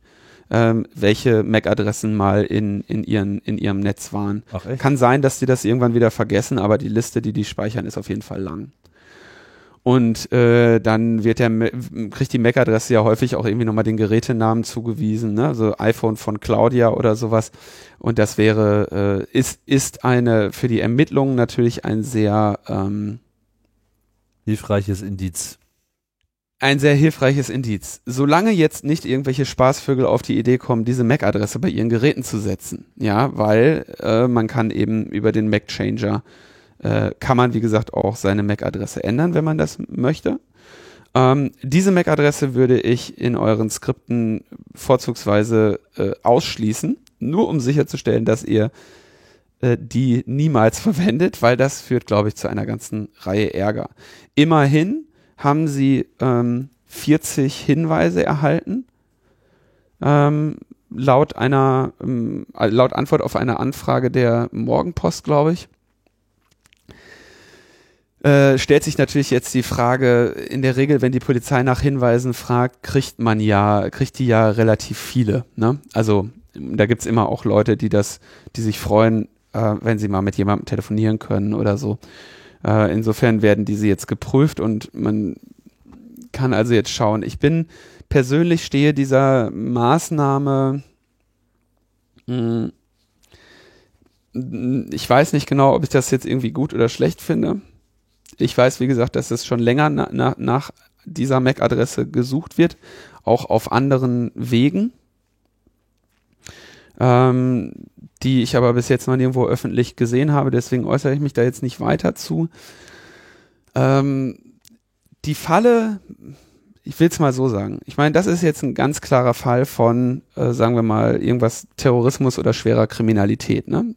ähm, welche MAC-Adressen mal in, in, ihren, in ihrem Netz waren. Kann sein, dass die das irgendwann wieder vergessen, aber die Liste, die die speichern, ist auf jeden Fall lang. Und äh, dann wird der, kriegt die MAC-Adresse ja häufig auch irgendwie nochmal den Gerätenamen zugewiesen, ne? also iPhone von Claudia oder sowas. Und das wäre, äh, ist, ist eine für die Ermittlungen natürlich ein sehr ähm, hilfreiches Indiz. Ein sehr hilfreiches Indiz. Solange jetzt nicht irgendwelche Spaßvögel auf die Idee kommen, diese MAC-Adresse bei ihren Geräten zu setzen. Ja, weil äh, man kann eben über den Mac-Changer äh, kann man, wie gesagt, auch seine MAC-Adresse ändern, wenn man das möchte. Ähm, diese MAC-Adresse würde ich in euren Skripten vorzugsweise äh, ausschließen, nur um sicherzustellen, dass ihr äh, die niemals verwendet, weil das führt, glaube ich, zu einer ganzen Reihe Ärger. Immerhin haben sie ähm, 40 Hinweise erhalten, ähm, laut einer, ähm, laut Antwort auf eine Anfrage der Morgenpost, glaube ich. Äh, stellt sich natürlich jetzt die Frage, in der Regel, wenn die Polizei nach Hinweisen fragt, kriegt man ja, kriegt die ja relativ viele. Ne? Also da gibt's immer auch Leute, die das, die sich freuen, äh, wenn sie mal mit jemandem telefonieren können oder so. Äh, insofern werden diese jetzt geprüft und man kann also jetzt schauen. Ich bin persönlich stehe dieser Maßnahme mh, hm, ich weiß nicht genau, ob ich das jetzt irgendwie gut oder schlecht finde. Ich weiß, wie gesagt, dass es schon länger na, na, nach dieser MAC-Adresse gesucht wird, auch auf anderen Wegen, ähm, die ich aber bis jetzt noch nirgendwo öffentlich gesehen habe. Deswegen äußere ich mich da jetzt nicht weiter zu. Ähm, die Falle, ich will es mal so sagen. Ich meine, das ist jetzt ein ganz klarer Fall von, äh, sagen wir mal, irgendwas Terrorismus oder schwerer Kriminalität. Ne?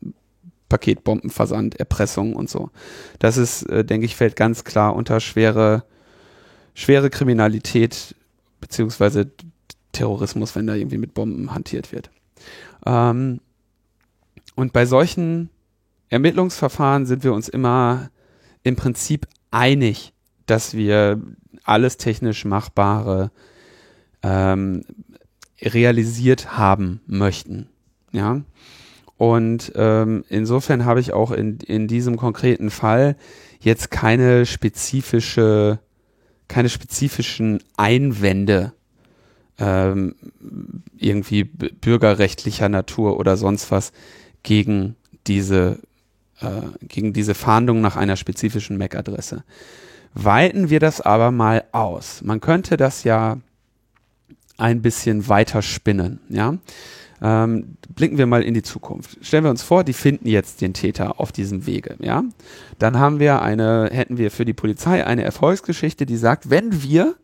Paketbombenversand, Erpressung und so. Das ist, äh, denke ich, fällt ganz klar unter schwere, schwere Kriminalität beziehungsweise Terrorismus, wenn da irgendwie mit Bomben hantiert wird. Ähm, und bei solchen Ermittlungsverfahren sind wir uns immer im Prinzip einig, dass wir alles technisch Machbare ähm, realisiert haben möchten. Ja. Und ähm, insofern habe ich auch in, in diesem konkreten Fall jetzt keine spezifische, keine spezifischen Einwände ähm, irgendwie bürgerrechtlicher Natur oder sonst was gegen diese, äh, gegen diese Fahndung nach einer spezifischen MAC-Adresse. Weiten wir das aber mal aus. Man könnte das ja ein bisschen weiter spinnen, ja. Ähm, blicken wir mal in die Zukunft. Stellen wir uns vor, die finden jetzt den Täter auf diesem Wege, ja. Dann haben wir eine, hätten wir für die Polizei eine Erfolgsgeschichte, die sagt, wenn wir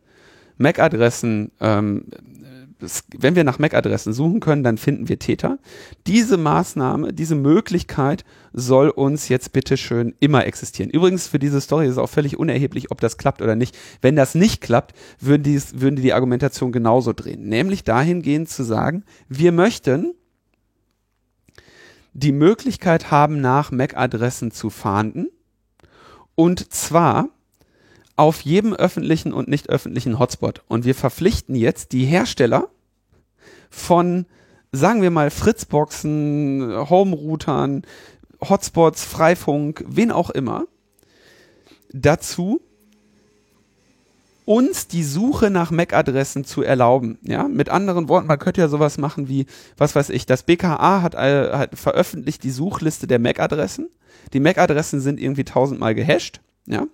MAC-Adressen ähm, wenn wir nach MAC-Adressen suchen können, dann finden wir Täter. Diese Maßnahme, diese Möglichkeit soll uns jetzt bitteschön immer existieren. Übrigens, für diese Story ist es auch völlig unerheblich, ob das klappt oder nicht. Wenn das nicht klappt, würden die, würden die Argumentation genauso drehen. Nämlich dahingehend zu sagen, wir möchten die Möglichkeit haben, nach MAC-Adressen zu fahnden. Und zwar auf jedem öffentlichen und nicht öffentlichen Hotspot. Und wir verpflichten jetzt die Hersteller von, sagen wir mal, Fritzboxen, Home-Routern, Hotspots, Freifunk, wen auch immer, dazu, uns die Suche nach MAC-Adressen zu erlauben. Ja, mit anderen Worten, man könnte ja sowas machen wie, was weiß ich, das BKA hat, äh, hat veröffentlicht die Suchliste der MAC-Adressen. Die MAC-Adressen sind irgendwie tausendmal gehasht. Ja,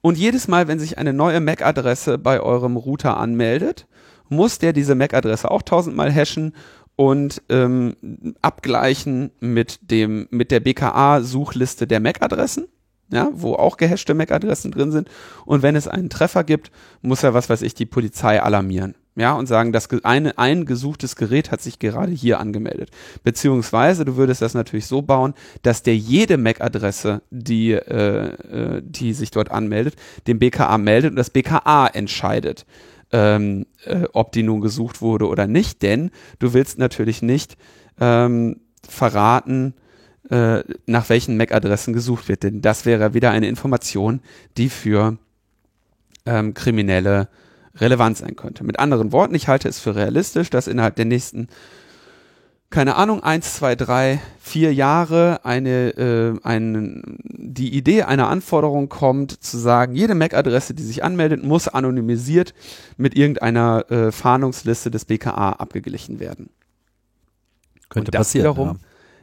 und jedes Mal, wenn sich eine neue MAC-Adresse bei eurem Router anmeldet, muss der diese MAC-Adresse auch tausendmal hashen und ähm, abgleichen mit dem mit der BKA-Suchliste der MAC-Adressen, ja, wo auch gehashte MAC-Adressen drin sind. Und wenn es einen Treffer gibt, muss er, was weiß ich, die Polizei alarmieren. Ja, und sagen, dass eine, ein gesuchtes Gerät hat sich gerade hier angemeldet. Beziehungsweise du würdest das natürlich so bauen, dass der jede MAC-Adresse, die, äh, äh, die sich dort anmeldet, dem BKA meldet und das BKA entscheidet ähm, äh, ob die nun gesucht wurde oder nicht, denn du willst natürlich nicht ähm, verraten, äh, nach welchen MAC-Adressen gesucht wird, denn das wäre wieder eine Information, die für ähm, Kriminelle relevant sein könnte. Mit anderen Worten, ich halte es für realistisch, dass innerhalb der nächsten keine Ahnung, eins, zwei, drei, vier Jahre eine, äh, ein, die Idee einer Anforderung kommt, zu sagen, jede MAC-Adresse, die sich anmeldet, muss anonymisiert mit irgendeiner äh, Fahndungsliste des BKA abgeglichen werden. Könnte Und das passieren. Wiederum, ja.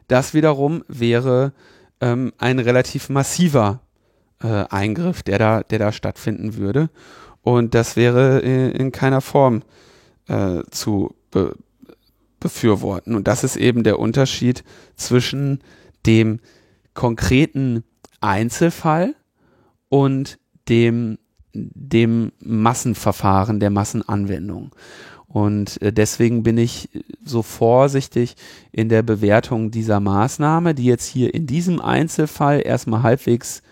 Das wiederum wäre ähm, ein relativ massiver äh, Eingriff, der da, der da stattfinden würde. Und das wäre in, in keiner Form äh, zu be befürworten. Und das ist eben der Unterschied zwischen dem konkreten Einzelfall und dem, dem Massenverfahren, der Massenanwendung. Und äh, deswegen bin ich so vorsichtig in der Bewertung dieser Maßnahme, die jetzt hier in diesem Einzelfall erstmal halbwegs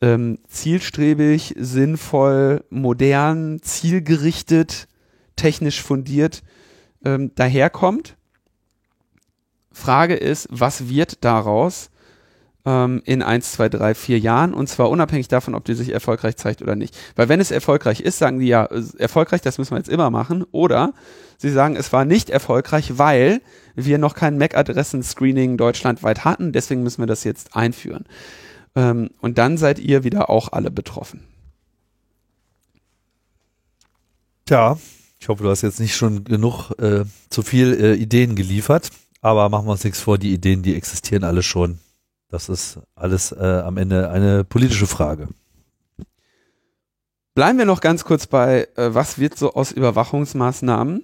ähm, zielstrebig, sinnvoll, modern, zielgerichtet, technisch fundiert ähm, daherkommt. Frage ist, was wird daraus ähm, in 1, 2, 3, 4 Jahren und zwar unabhängig davon, ob die sich erfolgreich zeigt oder nicht. Weil wenn es erfolgreich ist, sagen die ja, erfolgreich, das müssen wir jetzt immer machen. Oder sie sagen, es war nicht erfolgreich, weil wir noch kein MAC-Adressen-Screening deutschlandweit hatten, deswegen müssen wir das jetzt einführen. Ähm, und dann seid ihr wieder auch alle betroffen. Tja, ich hoffe, du hast jetzt nicht schon genug äh, zu viel äh, Ideen geliefert, aber machen wir uns nichts vor, die Ideen, die existieren alle schon. Das ist alles äh, am Ende eine politische Frage. Bleiben wir noch ganz kurz bei, äh, was wird so aus Überwachungsmaßnahmen?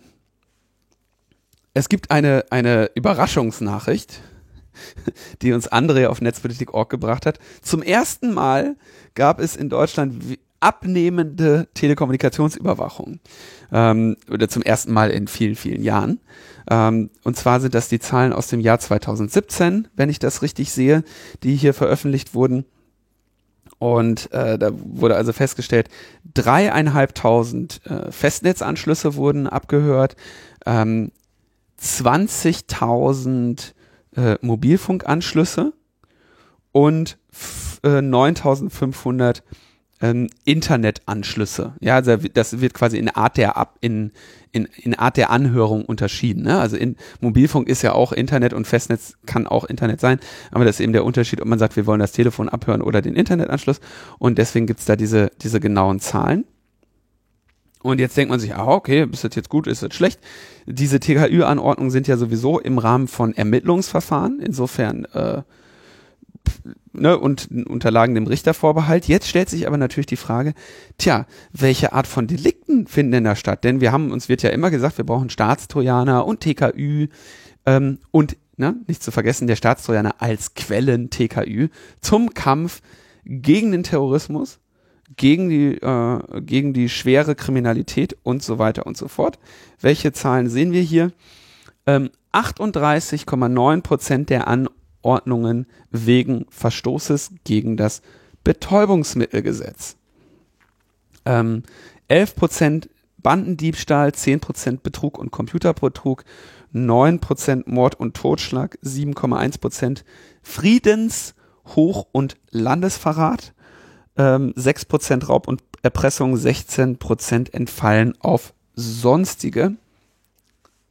Es gibt eine, eine Überraschungsnachricht, die uns André auf Netzpolitik.org gebracht hat. Zum ersten Mal gab es in Deutschland abnehmende Telekommunikationsüberwachung. Ähm, oder zum ersten Mal in vielen, vielen Jahren. Ähm, und zwar sind das die Zahlen aus dem Jahr 2017, wenn ich das richtig sehe, die hier veröffentlicht wurden. Und äh, da wurde also festgestellt, dreieinhalbtausend äh, Festnetzanschlüsse wurden abgehört, ähm, 20.000 äh, Mobilfunkanschlüsse und äh, 9.500 ähm, Internetanschlüsse. Ja, also das wird quasi in Art der Ab in, in, in Art der Anhörung unterschieden. Ne? Also in Mobilfunk ist ja auch Internet und Festnetz kann auch Internet sein, aber das ist eben der Unterschied, ob man sagt, wir wollen das Telefon abhören oder den Internetanschluss. Und deswegen gibt's da diese, diese genauen Zahlen. Und jetzt denkt man sich, ah, okay, ist das jetzt gut, ist das schlecht? Diese TKÜ-Anordnungen sind ja sowieso im Rahmen von Ermittlungsverfahren, insofern äh, ne, und unterlagen dem Richtervorbehalt. Jetzt stellt sich aber natürlich die Frage, tja, welche Art von Delikten finden denn da statt? Denn wir haben, uns wird ja immer gesagt, wir brauchen Staatstrojaner und TKÜ ähm, und ne, nicht zu vergessen, der Staatstrojaner als Quellen TKÜ zum Kampf gegen den Terrorismus gegen die, äh, gegen die schwere Kriminalität und so weiter und so fort. Welche Zahlen sehen wir hier? Ähm, 38,9 Prozent der Anordnungen wegen Verstoßes gegen das Betäubungsmittelgesetz. Ähm, 11 Prozent Bandendiebstahl, 10 Prozent Betrug und Computerbetrug, 9 Prozent Mord und Totschlag, 7,1 Prozent Friedens-, Hoch- und Landesverrat, ähm, 6% Raub und Erpressung, 16% entfallen auf sonstige.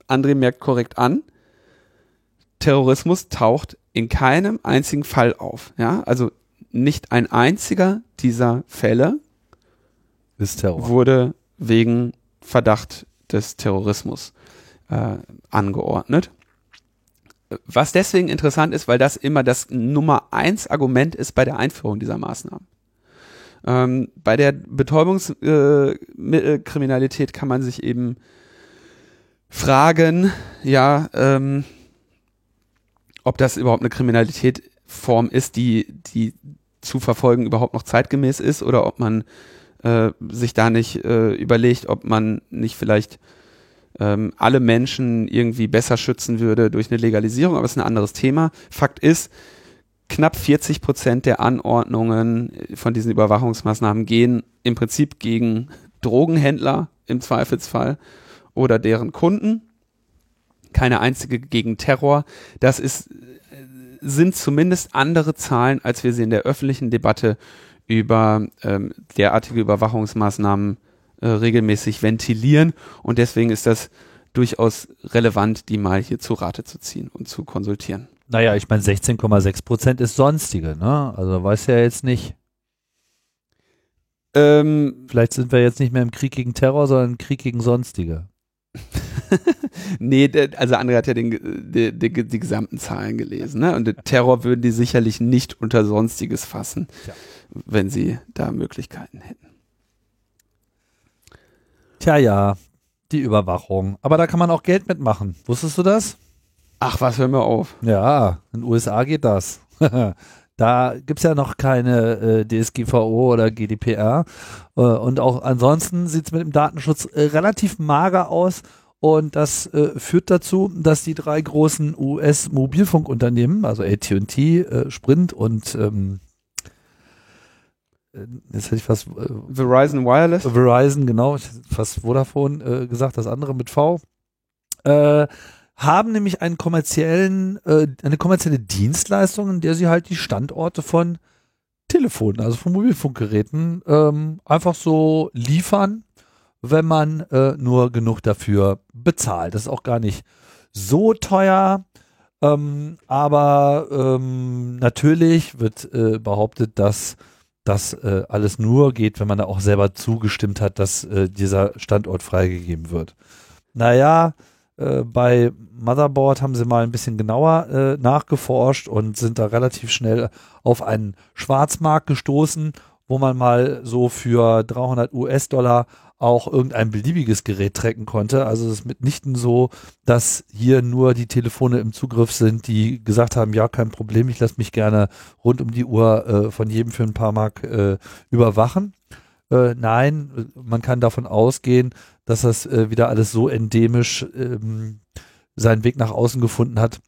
André merkt korrekt an, Terrorismus taucht in keinem einzigen Fall auf. Ja, also nicht ein einziger dieser Fälle wurde wegen Verdacht des Terrorismus äh, angeordnet. Was deswegen interessant ist, weil das immer das Nummer eins Argument ist bei der Einführung dieser Maßnahmen. Ähm, bei der Betäubungsmittelkriminalität äh, kann man sich eben fragen, ja, ähm, ob das überhaupt eine Kriminalitätform ist, die, die zu verfolgen überhaupt noch zeitgemäß ist oder ob man äh, sich da nicht äh, überlegt, ob man nicht vielleicht ähm, alle Menschen irgendwie besser schützen würde durch eine Legalisierung, aber es ist ein anderes Thema. Fakt ist, knapp 40 Prozent der Anordnungen von diesen Überwachungsmaßnahmen gehen im Prinzip gegen Drogenhändler im Zweifelsfall oder deren Kunden. Keine einzige gegen Terror. Das ist, sind zumindest andere Zahlen, als wir sie in der öffentlichen Debatte über ähm, derartige Überwachungsmaßnahmen äh, regelmäßig ventilieren. Und deswegen ist das durchaus relevant, die mal hier zu Rate zu ziehen und zu konsultieren. Naja, ich meine, 16,6 Prozent ist sonstige, ne? Also weiß ja jetzt nicht. Ähm, Vielleicht sind wir jetzt nicht mehr im Krieg gegen Terror, sondern im Krieg gegen Sonstige. nee, also André hat ja den, die, die, die, gesamten Zahlen gelesen. Ne? Und den Terror würden die sicherlich nicht unter Sonstiges fassen, ja. wenn sie da Möglichkeiten hätten. Tja, ja, die Überwachung. Aber da kann man auch Geld mitmachen. Wusstest du das? Ach, was, hören wir auf. Ja, in den USA geht das. da gibt es ja noch keine äh, DSGVO oder GDPR. Äh, und auch ansonsten sieht es mit dem Datenschutz äh, relativ mager aus. Und das äh, führt dazu, dass die drei großen US-Mobilfunkunternehmen, also AT&T, äh, Sprint und ähm, äh, jetzt hätte ich fast äh, Verizon Wireless. Verizon, genau, ich hätte fast Vodafone äh, gesagt, das andere mit V. Äh, haben nämlich einen kommerziellen, äh, eine kommerzielle Dienstleistung, in der sie halt die Standorte von Telefonen, also von Mobilfunkgeräten, ähm, einfach so liefern, wenn man äh, nur genug dafür bezahlt. Das ist auch gar nicht so teuer. Ähm, aber ähm, natürlich wird äh, behauptet, dass das äh, alles nur geht, wenn man da auch selber zugestimmt hat, dass äh, dieser Standort freigegeben wird. Naja, äh, bei Motherboard haben sie mal ein bisschen genauer äh, nachgeforscht und sind da relativ schnell auf einen Schwarzmarkt gestoßen, wo man mal so für 300 US-Dollar auch irgendein beliebiges Gerät tracken konnte. Also es ist mitnichten so, dass hier nur die Telefone im Zugriff sind, die gesagt haben, ja, kein Problem, ich lasse mich gerne rund um die Uhr äh, von jedem für ein paar Mark äh, überwachen. Äh, nein, man kann davon ausgehen, dass das äh, wieder alles so endemisch ähm, seinen Weg nach außen gefunden hat,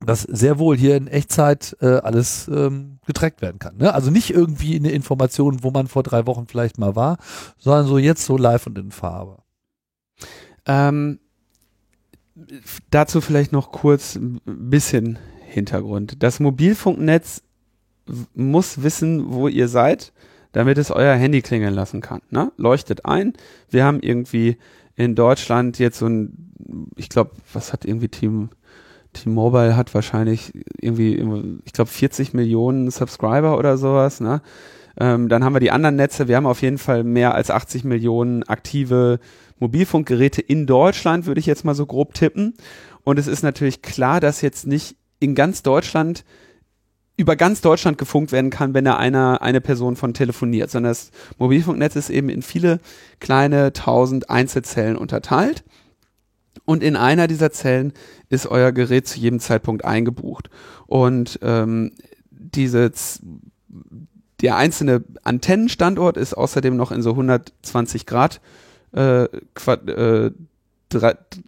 dass sehr wohl hier in Echtzeit äh, alles ähm, getrackt werden kann. Ne? Also nicht irgendwie eine Information, wo man vor drei Wochen vielleicht mal war, sondern so jetzt so live und in Farbe. Ähm, dazu vielleicht noch kurz ein bisschen Hintergrund. Das Mobilfunknetz muss wissen, wo ihr seid damit es euer Handy klingeln lassen kann. Ne? Leuchtet ein. Wir haben irgendwie in Deutschland jetzt so ein, ich glaube, was hat irgendwie Team, T-Mobile hat wahrscheinlich irgendwie, ich glaube, 40 Millionen Subscriber oder sowas. Ne? Ähm, dann haben wir die anderen Netze. Wir haben auf jeden Fall mehr als 80 Millionen aktive Mobilfunkgeräte in Deutschland, würde ich jetzt mal so grob tippen. Und es ist natürlich klar, dass jetzt nicht in ganz Deutschland über ganz Deutschland gefunkt werden kann, wenn da einer, eine Person von telefoniert, sondern das Mobilfunknetz ist eben in viele kleine tausend Einzelzellen unterteilt. Und in einer dieser Zellen ist euer Gerät zu jedem Zeitpunkt eingebucht. Und ähm, diese, der einzelne Antennenstandort ist außerdem noch in so 120 Grad äh, Quad, äh,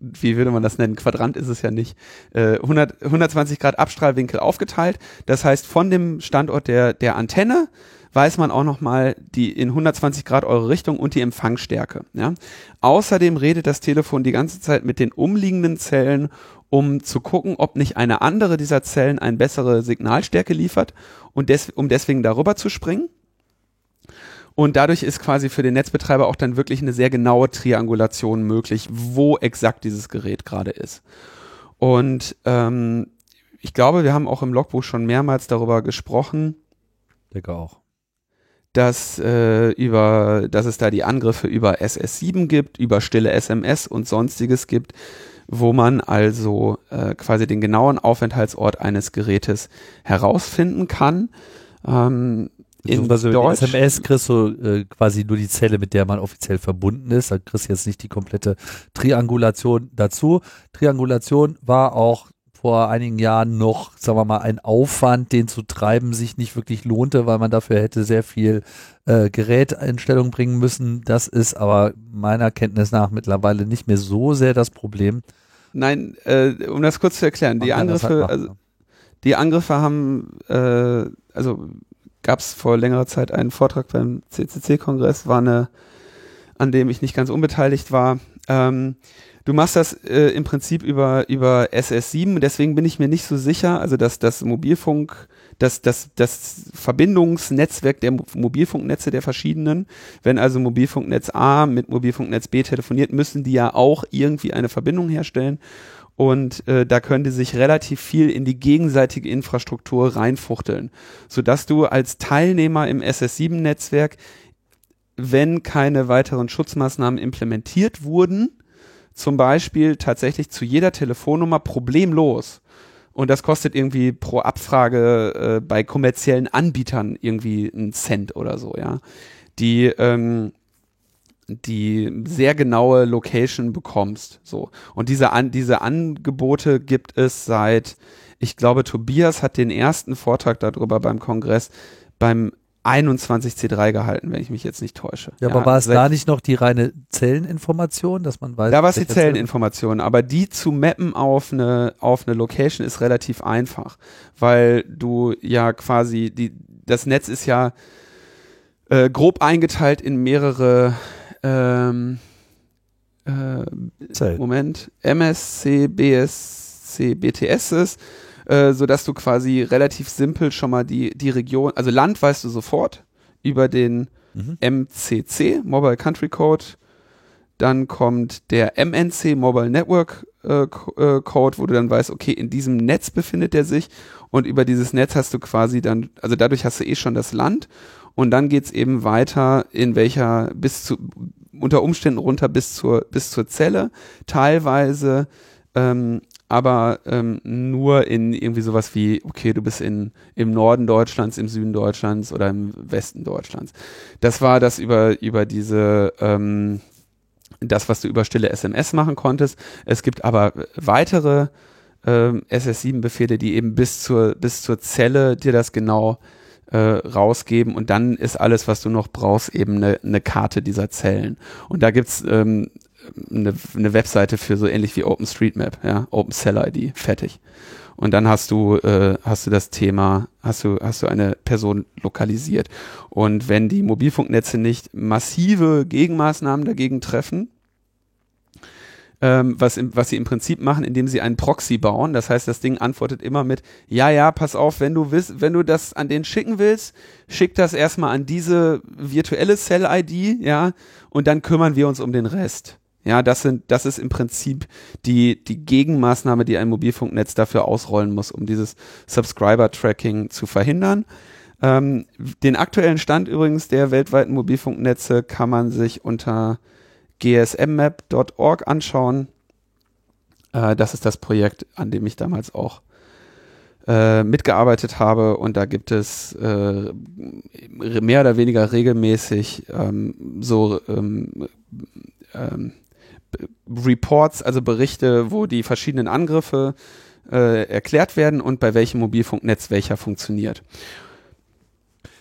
wie würde man das nennen? Quadrant ist es ja nicht. Äh, 100, 120 Grad Abstrahlwinkel aufgeteilt. Das heißt, von dem Standort der, der Antenne weiß man auch nochmal die in 120 Grad eure Richtung und die Empfangsstärke. Ja? Außerdem redet das Telefon die ganze Zeit mit den umliegenden Zellen, um zu gucken, ob nicht eine andere dieser Zellen eine bessere Signalstärke liefert und des, um deswegen darüber zu springen. Und dadurch ist quasi für den Netzbetreiber auch dann wirklich eine sehr genaue Triangulation möglich, wo exakt dieses Gerät gerade ist. Und ähm, ich glaube, wir haben auch im Logbuch schon mehrmals darüber gesprochen. Denke auch. Dass, äh, über, dass es da die Angriffe über SS7 gibt, über stille SMS und sonstiges gibt, wo man also äh, quasi den genauen Aufenthaltsort eines Gerätes herausfinden kann. Ähm, in Deutsch, SMS kriegst du äh, quasi nur die Zelle, mit der man offiziell verbunden ist. Da kriegst du jetzt nicht die komplette Triangulation dazu. Triangulation war auch vor einigen Jahren noch, sagen wir mal, ein Aufwand, den zu treiben, sich nicht wirklich lohnte, weil man dafür hätte sehr viel äh, Gerät in Stellung bringen müssen. Das ist aber meiner Kenntnis nach mittlerweile nicht mehr so sehr das Problem. Nein, äh, um das kurz zu erklären, die Angriffe, halt also, die Angriffe haben, äh, also gab es vor längerer Zeit einen Vortrag beim CCC-Kongress, war eine, an dem ich nicht ganz unbeteiligt war. Ähm, Du machst das äh, im Prinzip über, über SS7, deswegen bin ich mir nicht so sicher, also dass das Mobilfunk, das, das, das Verbindungsnetzwerk der Mobilfunknetze der verschiedenen, wenn also Mobilfunknetz A mit Mobilfunknetz B telefoniert, müssen die ja auch irgendwie eine Verbindung herstellen. Und äh, da könnte sich relativ viel in die gegenseitige Infrastruktur reinfuchteln, sodass du als Teilnehmer im SS7-Netzwerk, wenn keine weiteren Schutzmaßnahmen implementiert wurden, zum Beispiel tatsächlich zu jeder Telefonnummer problemlos. Und das kostet irgendwie pro Abfrage äh, bei kommerziellen Anbietern irgendwie einen Cent oder so, ja. Die, ähm, die sehr genaue Location bekommst. So. Und diese, an, diese Angebote gibt es seit, ich glaube, Tobias hat den ersten Vortrag darüber beim Kongress beim 21C3 gehalten, wenn ich mich jetzt nicht täusche. Ja, aber war es da nicht noch die reine Zelleninformation, dass man weiß? Da war es die Zelleninformation, aber die zu mappen auf eine, auf eine Location ist relativ einfach, weil du ja quasi, die, das Netz ist ja äh, grob eingeteilt in mehrere ähm, äh, Moment, MSC, BSC, BTSs äh, sodass du quasi relativ simpel schon mal die, die Region, also Land weißt du sofort über den mhm. MCC, Mobile Country Code. Dann kommt der MNC, Mobile Network äh, äh, Code, wo du dann weißt, okay, in diesem Netz befindet er sich und über dieses Netz hast du quasi dann, also dadurch hast du eh schon das Land und dann geht's eben weiter, in welcher bis zu unter Umständen runter bis zur bis zur Zelle, teilweise ähm, aber ähm, nur in irgendwie sowas wie, okay, du bist in, im Norden Deutschlands, im Süden Deutschlands oder im Westen Deutschlands. Das war das über, über diese, ähm, das, was du über stille SMS machen konntest. Es gibt aber weitere ähm, SS7-Befehle, die eben bis zur, bis zur Zelle dir das genau äh, rausgeben und dann ist alles, was du noch brauchst, eben eine, eine Karte dieser Zellen. Und da gibt's ähm, eine, eine Webseite für so ähnlich wie OpenStreetMap, ja, OpenCell-ID, fertig. Und dann hast du, äh, hast du das Thema, hast du, hast du eine Person lokalisiert. Und wenn die Mobilfunknetze nicht massive Gegenmaßnahmen dagegen treffen, ähm, was, im, was sie im Prinzip machen, indem sie einen Proxy bauen. Das heißt, das Ding antwortet immer mit, ja, ja, pass auf, wenn du willst, wenn du das an den schicken willst, schick das erstmal an diese virtuelle Cell-ID, ja, und dann kümmern wir uns um den Rest. Ja, das sind, das ist im Prinzip die, die Gegenmaßnahme, die ein Mobilfunknetz dafür ausrollen muss, um dieses Subscriber-Tracking zu verhindern. Ähm, den aktuellen Stand übrigens der weltweiten Mobilfunknetze kann man sich unter gsmmap.org anschauen. Äh, das ist das Projekt, an dem ich damals auch äh, mitgearbeitet habe und da gibt es äh, mehr oder weniger regelmäßig ähm, so ähm, ähm, Reports, also Berichte, wo die verschiedenen Angriffe äh, erklärt werden und bei welchem Mobilfunknetz welcher funktioniert.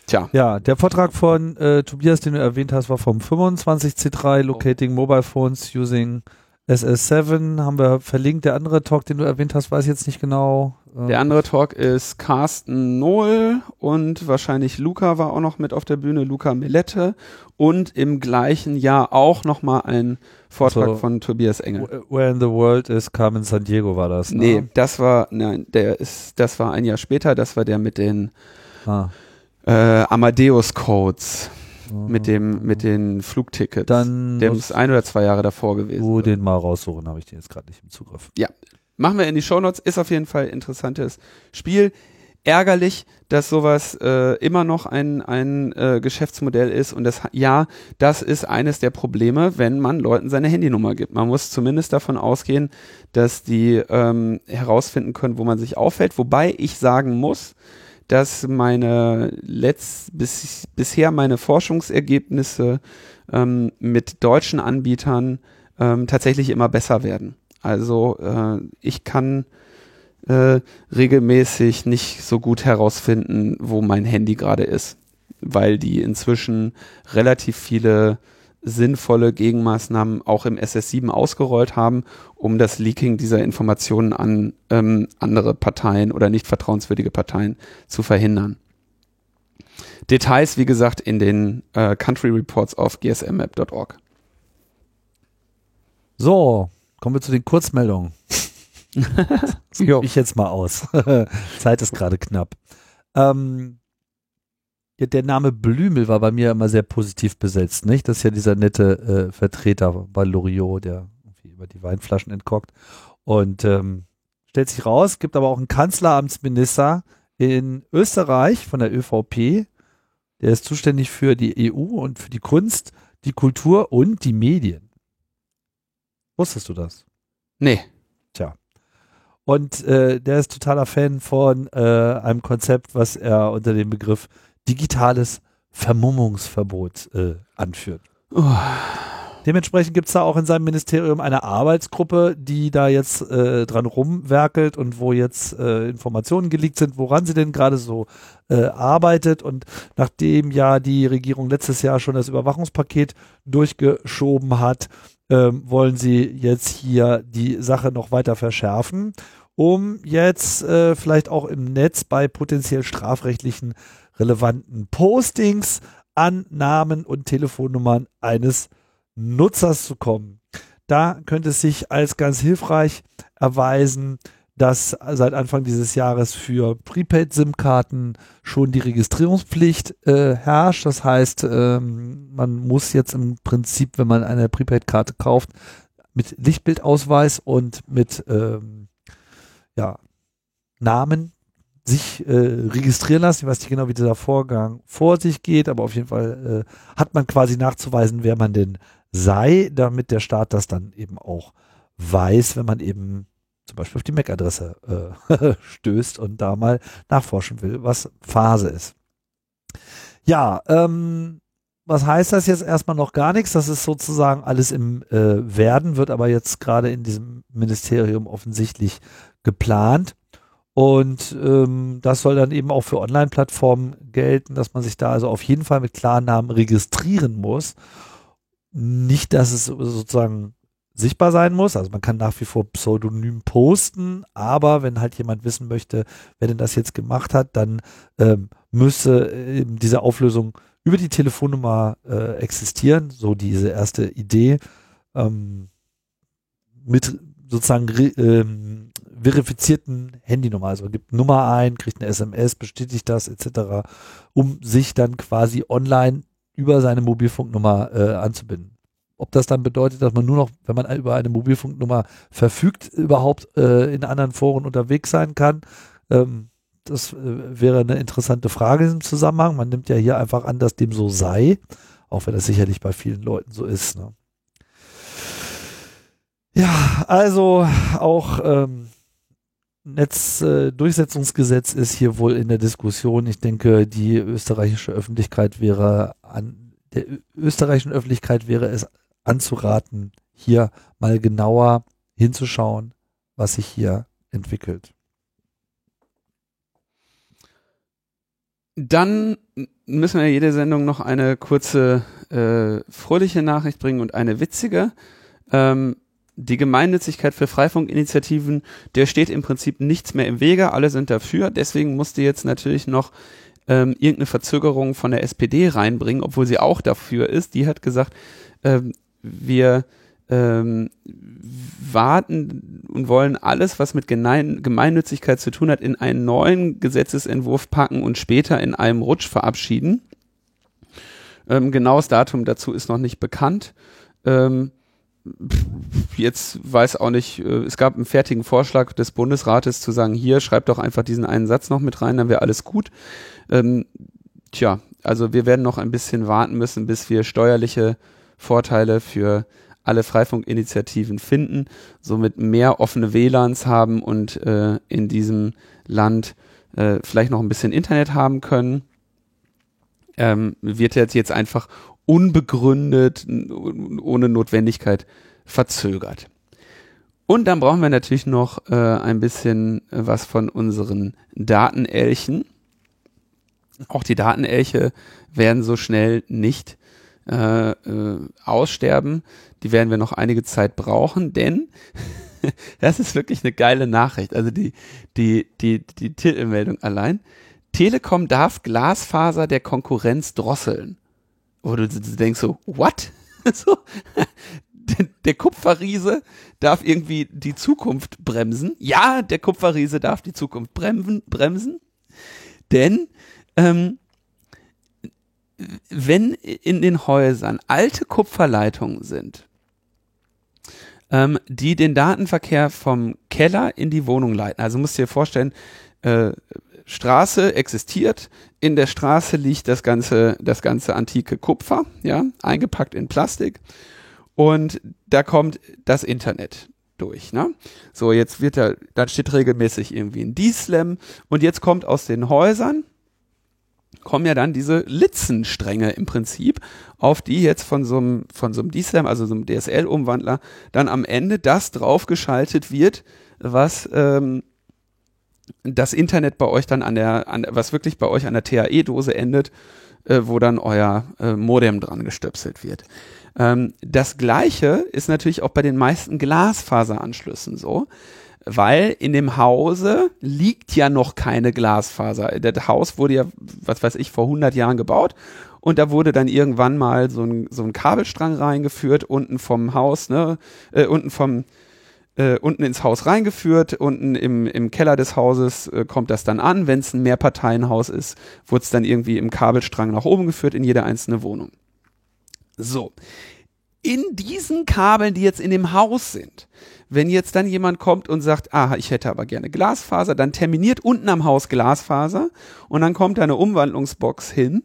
Tja. Ja, der Vortrag von äh, Tobias, den du erwähnt hast, war vom 25C3 Locating Mobile Phones Using SS7 haben wir verlinkt. Der andere Talk, den du erwähnt hast, weiß ich jetzt nicht genau. Ähm, Der andere Talk ist Carsten Nohl und wahrscheinlich Luca war auch noch mit auf der Bühne, Luca Melette und im gleichen Jahr auch nochmal ein Vortrag so, von Tobias Engel. Where in the World is Carmen San Diego war das? Ne? Nee, das war, nein, der ist, das war ein Jahr später, das war der mit den ah. äh, Amadeus Codes mit dem mit den Flugtickets. Dann der muss ein oder zwei Jahre davor gewesen. Wo den mal raussuchen, habe ich den jetzt gerade nicht im Zugriff. Ja, machen wir in die Shownotes. Ist auf jeden Fall ein interessantes Spiel. Ärgerlich, dass sowas äh, immer noch ein, ein äh, Geschäftsmodell ist und das ja, das ist eines der Probleme, wenn man Leuten seine Handynummer gibt. Man muss zumindest davon ausgehen, dass die ähm, herausfinden können, wo man sich auffällt. Wobei ich sagen muss, dass meine letzt, bis, bisher meine Forschungsergebnisse ähm, mit deutschen Anbietern ähm, tatsächlich immer besser werden. Also äh, ich kann äh, regelmäßig nicht so gut herausfinden, wo mein Handy gerade ist, weil die inzwischen relativ viele sinnvolle Gegenmaßnahmen auch im SS7 ausgerollt haben, um das Leaking dieser Informationen an ähm, andere Parteien oder nicht vertrauenswürdige Parteien zu verhindern. Details, wie gesagt, in den äh, Country Reports auf gsmmap.org. So, kommen wir zu den Kurzmeldungen. ich jetzt mal aus. Zeit ist gerade knapp. Ähm, ja, der Name Blümel war bei mir immer sehr positiv besetzt, nicht? Das ist ja dieser nette äh, Vertreter bei Loriot, der über die Weinflaschen entkorkt. Und ähm, stellt sich raus, gibt aber auch einen Kanzleramtsminister in Österreich von der ÖVP, der ist zuständig für die EU und für die Kunst, die Kultur und die Medien. Wusstest du das? Nee. Tja. Und äh, der ist totaler Fan von äh, einem Konzept, was er unter dem Begriff digitales Vermummungsverbot äh, anführt. Oh. Dementsprechend gibt es da auch in seinem Ministerium eine Arbeitsgruppe, die da jetzt äh, dran rumwerkelt und wo jetzt äh, Informationen geleakt sind, woran sie denn gerade so äh, arbeitet. Und nachdem ja die Regierung letztes Jahr schon das Überwachungspaket durchgeschoben hat, ähm, wollen sie jetzt hier die Sache noch weiter verschärfen, um jetzt äh, vielleicht auch im Netz bei potenziell strafrechtlichen relevanten Postings an Namen und Telefonnummern eines Nutzers zu kommen. Da könnte es sich als ganz hilfreich erweisen, dass seit Anfang dieses Jahres für Prepaid-SIM-Karten schon die Registrierungspflicht äh, herrscht. Das heißt, ähm, man muss jetzt im Prinzip, wenn man eine Prepaid-Karte kauft, mit Lichtbildausweis und mit ähm, ja, Namen sich äh, registrieren lassen. Ich weiß nicht genau, wie dieser Vorgang vor sich geht, aber auf jeden Fall äh, hat man quasi nachzuweisen, wer man denn sei, damit der Staat das dann eben auch weiß, wenn man eben zum Beispiel auf die MAC-Adresse äh, stößt und da mal nachforschen will, was Phase ist. Ja, ähm, was heißt das jetzt erstmal noch gar nichts? Das ist sozusagen alles im äh, Werden, wird aber jetzt gerade in diesem Ministerium offensichtlich geplant. Und ähm, das soll dann eben auch für Online-Plattformen gelten, dass man sich da also auf jeden Fall mit Klarnamen registrieren muss. Nicht, dass es sozusagen sichtbar sein muss. Also man kann nach wie vor pseudonym posten, aber wenn halt jemand wissen möchte, wer denn das jetzt gemacht hat, dann ähm, müsste eben diese Auflösung über die Telefonnummer äh, existieren. So diese erste Idee. Ähm, mit sozusagen ähm, verifizierten Handynummer. Also gibt Nummer ein, kriegt eine SMS, bestätigt das etc., um sich dann quasi online über seine Mobilfunknummer äh, anzubinden. Ob das dann bedeutet, dass man nur noch, wenn man über eine Mobilfunknummer verfügt, überhaupt äh, in anderen Foren unterwegs sein kann, ähm, das äh, wäre eine interessante Frage in diesem Zusammenhang. Man nimmt ja hier einfach an, dass dem so sei, auch wenn das sicherlich bei vielen Leuten so ist. Ne? Ja, also auch ähm, Netzdurchsetzungsgesetz ist hier wohl in der Diskussion. Ich denke, die österreichische Öffentlichkeit wäre an der österreichischen Öffentlichkeit wäre es anzuraten, hier mal genauer hinzuschauen, was sich hier entwickelt. Dann müssen wir jede Sendung noch eine kurze äh, fröhliche Nachricht bringen und eine witzige. Ähm, die Gemeinnützigkeit für Freifunkinitiativen, der steht im Prinzip nichts mehr im Wege, alle sind dafür, deswegen musste jetzt natürlich noch ähm, irgendeine Verzögerung von der SPD reinbringen, obwohl sie auch dafür ist. Die hat gesagt, ähm, wir ähm, warten und wollen alles, was mit Gemein Gemeinnützigkeit zu tun hat, in einen neuen Gesetzesentwurf packen und später in einem Rutsch verabschieden. Ähm, genaues Datum dazu ist noch nicht bekannt. Ähm, jetzt weiß auch nicht, äh, es gab einen fertigen Vorschlag des Bundesrates zu sagen, hier schreibt doch einfach diesen einen Satz noch mit rein, dann wäre alles gut. Ähm, tja, also wir werden noch ein bisschen warten müssen, bis wir steuerliche Vorteile für alle Freifunkinitiativen finden, somit mehr offene WLANs haben und äh, in diesem Land äh, vielleicht noch ein bisschen Internet haben können, ähm, wird jetzt, jetzt einfach unbegründet, ohne Notwendigkeit verzögert. Und dann brauchen wir natürlich noch äh, ein bisschen was von unseren Datenelchen. Auch die Datenelche werden so schnell nicht äh, äh, aussterben. Die werden wir noch einige Zeit brauchen, denn das ist wirklich eine geile Nachricht. Also die, die, die, die Titelmeldung allein. Telekom darf Glasfaser der Konkurrenz drosseln. Wo du denkst so, what? so, der, Kupferriese darf irgendwie die Zukunft bremsen. Ja, der Kupferriese darf die Zukunft bremsen, bremsen. Denn ähm, wenn in den Häusern alte Kupferleitungen sind, ähm, die den Datenverkehr vom Keller in die Wohnung leiten. Also musst du dir vorstellen, äh, Straße existiert, in der Straße liegt das ganze, das ganze antike Kupfer, ja, eingepackt in Plastik und da kommt das Internet durch. Ne? So, jetzt wird da, dann steht regelmäßig irgendwie ein D-Slam und jetzt kommt aus den Häusern kommen ja dann diese Litzenstränge im Prinzip, auf die jetzt von so einem, von so einem D-Slam, also so einem DSL-Umwandler, dann am Ende das draufgeschaltet wird, was ähm, das Internet bei euch dann an der, an, was wirklich bei euch an der TAE-Dose endet, äh, wo dann euer äh, Modem dran gestöpselt wird. Ähm, das gleiche ist natürlich auch bei den meisten Glasfaseranschlüssen so, weil in dem Hause liegt ja noch keine Glasfaser. Das Haus wurde ja, was weiß ich, vor 100 Jahren gebaut und da wurde dann irgendwann mal so ein, so ein Kabelstrang reingeführt, unten vom Haus, ne, äh, unten vom, äh, unten ins Haus reingeführt, unten im, im Keller des Hauses äh, kommt das dann an. Wenn es ein Mehrparteienhaus ist, wurde es dann irgendwie im Kabelstrang nach oben geführt in jede einzelne Wohnung. So. In diesen Kabeln, die jetzt in dem Haus sind, wenn jetzt dann jemand kommt und sagt, ah, ich hätte aber gerne Glasfaser, dann terminiert unten am Haus Glasfaser und dann kommt da eine Umwandlungsbox hin,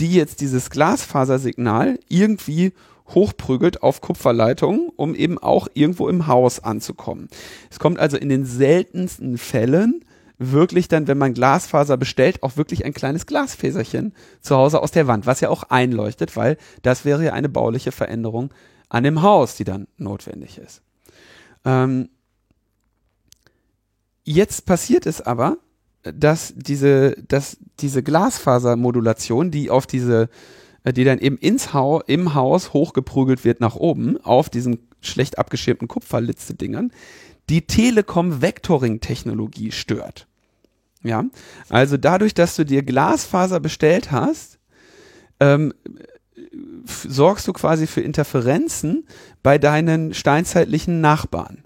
die jetzt dieses Glasfasersignal irgendwie hochprügelt auf Kupferleitungen, um eben auch irgendwo im Haus anzukommen. Es kommt also in den seltensten Fällen wirklich dann, wenn man Glasfaser bestellt, auch wirklich ein kleines Glasfäserchen zu Hause aus der Wand, was ja auch einleuchtet, weil das wäre ja eine bauliche Veränderung an dem Haus, die dann notwendig ist. Ähm, jetzt passiert es aber, dass diese, dass diese Glasfasermodulation, die auf diese, die dann eben ins Haus, im Haus hochgeprügelt wird nach oben, auf diesen schlecht abgeschirmten Kupferlitze-Dingern, die Telekom-Vectoring-Technologie stört. Ja, also dadurch, dass du dir Glasfaser bestellt hast, ähm, sorgst du quasi für Interferenzen bei deinen steinzeitlichen Nachbarn,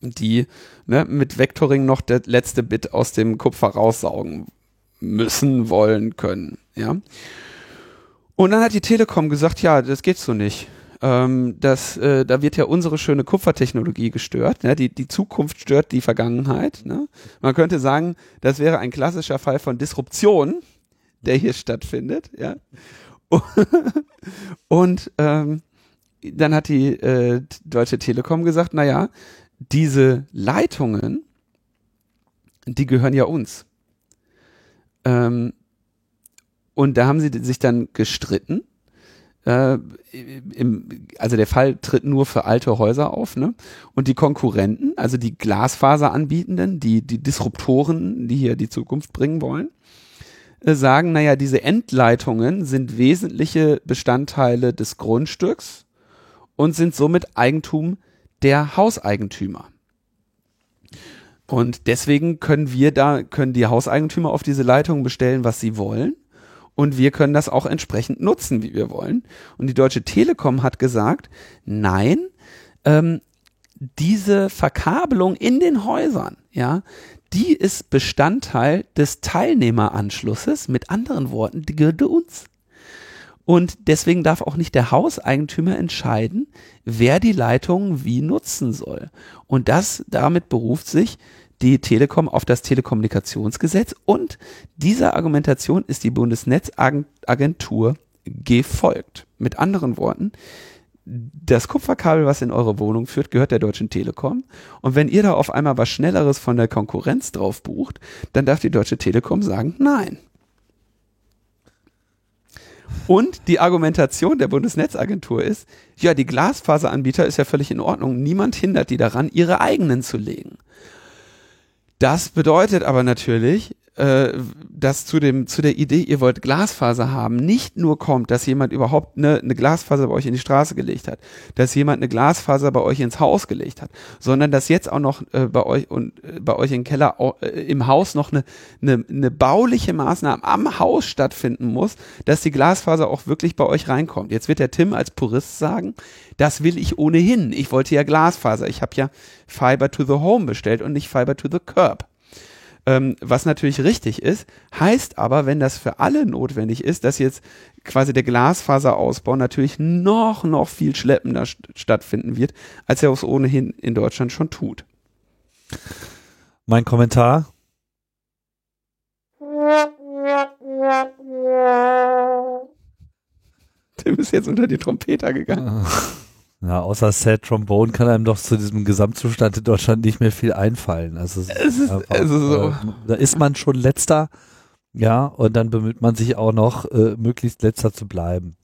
die ne, mit Vectoring noch das letzte Bit aus dem Kupfer raussaugen müssen, wollen, können. Ja. Und dann hat die Telekom gesagt, ja, das geht so nicht ähm, das, äh, da wird ja unsere schöne Kupfertechnologie gestört. Ne? Die, die Zukunft stört die Vergangenheit. Ne? Man könnte sagen, das wäre ein klassischer Fall von Disruption, der hier stattfindet. Ja? Und ähm, dann hat die äh, Deutsche Telekom gesagt, naja, diese Leitungen, die gehören ja uns. Ähm, und da haben sie sich dann gestritten äh, im, also der Fall tritt nur für alte Häuser auf, ne? Und die Konkurrenten, also die Glasfaseranbietenden, die, die Disruptoren, die hier die Zukunft bringen wollen, äh, sagen, naja, diese Endleitungen sind wesentliche Bestandteile des Grundstücks und sind somit Eigentum der Hauseigentümer. Und deswegen können wir da, können die Hauseigentümer auf diese Leitungen bestellen, was sie wollen und wir können das auch entsprechend nutzen, wie wir wollen. Und die Deutsche Telekom hat gesagt, nein, ähm, diese Verkabelung in den Häusern, ja, die ist Bestandteil des Teilnehmeranschlusses. Mit anderen Worten, die gehört uns. Und deswegen darf auch nicht der Hauseigentümer entscheiden, wer die Leitungen wie nutzen soll. Und das, damit beruft sich die Telekom auf das Telekommunikationsgesetz und dieser Argumentation ist die Bundesnetzagentur gefolgt. Mit anderen Worten, das Kupferkabel, was in eure Wohnung führt, gehört der Deutschen Telekom. Und wenn ihr da auf einmal was Schnelleres von der Konkurrenz drauf bucht, dann darf die Deutsche Telekom sagen, nein. Und die Argumentation der Bundesnetzagentur ist, ja, die Glasfaseranbieter ist ja völlig in Ordnung. Niemand hindert die daran, ihre eigenen zu legen. Das bedeutet aber natürlich, äh, dass zu dem zu der Idee, ihr wollt Glasfaser haben, nicht nur kommt, dass jemand überhaupt eine, eine Glasfaser bei euch in die Straße gelegt hat, dass jemand eine Glasfaser bei euch ins Haus gelegt hat, sondern dass jetzt auch noch äh, bei euch und äh, bei euch im Keller äh, im Haus noch eine, eine, eine bauliche Maßnahme am Haus stattfinden muss, dass die Glasfaser auch wirklich bei euch reinkommt. Jetzt wird der Tim als Purist sagen, das will ich ohnehin. Ich wollte ja Glasfaser. Ich habe ja Fiber to the Home bestellt und nicht Fiber to the Curb. Ähm, was natürlich richtig ist, heißt aber, wenn das für alle notwendig ist, dass jetzt quasi der Glasfaserausbau natürlich noch, noch viel schleppender st stattfinden wird, als er es ohnehin in Deutschland schon tut. Mein Kommentar. Tim ist jetzt unter die Trompeter gegangen. Ja, außer Sad Trombone kann einem doch zu diesem Gesamtzustand in Deutschland nicht mehr viel einfallen. Also, es ist einfach, also so. äh, da ist man schon letzter, ja, und dann bemüht man sich auch noch, äh, möglichst letzter zu bleiben.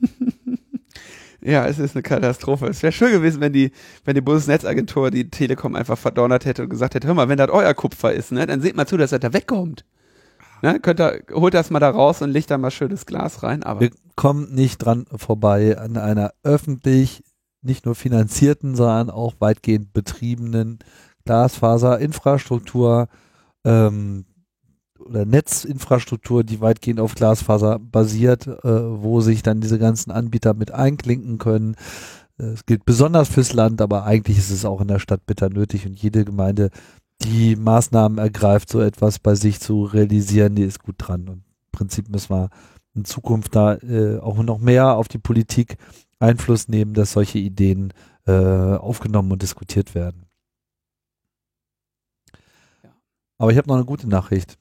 ja, es ist eine Katastrophe. Es wäre schön gewesen, wenn die, wenn die Bundesnetzagentur die Telekom einfach verdonnert hätte und gesagt hätte, hör mal, wenn das euer Kupfer ist, ne, dann seht mal zu, dass er da wegkommt. Ne, könnt ihr, holt das mal da raus und legt da mal schönes Glas rein. Aber Wir kommen nicht dran vorbei an einer öffentlich nicht nur finanzierten, sondern auch weitgehend betriebenen Glasfaserinfrastruktur ähm, oder Netzinfrastruktur, die weitgehend auf Glasfaser basiert, äh, wo sich dann diese ganzen Anbieter mit einklinken können. Es gilt besonders fürs Land, aber eigentlich ist es auch in der Stadt bitter nötig und jede Gemeinde die Maßnahmen ergreift, so etwas bei sich zu realisieren, die ist gut dran. Und im Prinzip müssen wir in Zukunft da äh, auch noch mehr auf die Politik Einfluss nehmen, dass solche Ideen äh, aufgenommen und diskutiert werden. Aber ich habe noch eine gute Nachricht.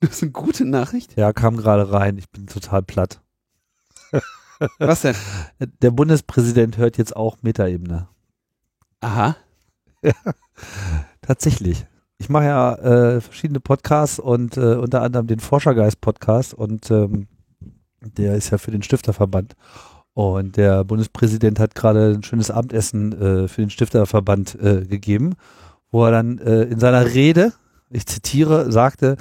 Das ist eine gute Nachricht? Ja, kam gerade rein. Ich bin total platt. Was denn? Der Bundespräsident hört jetzt auch Metaebene. Aha. Tatsächlich. Ich mache ja äh, verschiedene Podcasts und äh, unter anderem den Forschergeist-Podcast und ähm, der ist ja für den Stifterverband. Und der Bundespräsident hat gerade ein schönes Abendessen äh, für den Stifterverband äh, gegeben, wo er dann äh, in seiner Rede, ich zitiere, sagte,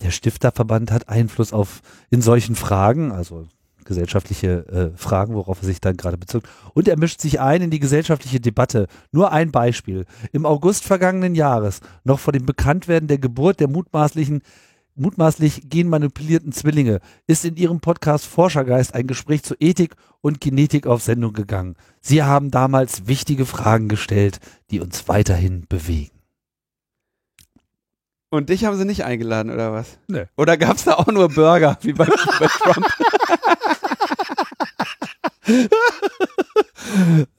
der Stifterverband hat Einfluss auf in solchen Fragen, also gesellschaftliche äh, Fragen, worauf er sich dann gerade bezog. Und er mischt sich ein in die gesellschaftliche Debatte. Nur ein Beispiel. Im August vergangenen Jahres, noch vor dem Bekanntwerden der Geburt der mutmaßlichen mutmaßlich genmanipulierten Zwillinge, ist in ihrem Podcast Forschergeist ein Gespräch zu Ethik und Genetik auf Sendung gegangen. Sie haben damals wichtige Fragen gestellt, die uns weiterhin bewegen. Und dich haben sie nicht eingeladen, oder was? Nee. Oder gab es da auch nur Burger, wie bei, bei Trump?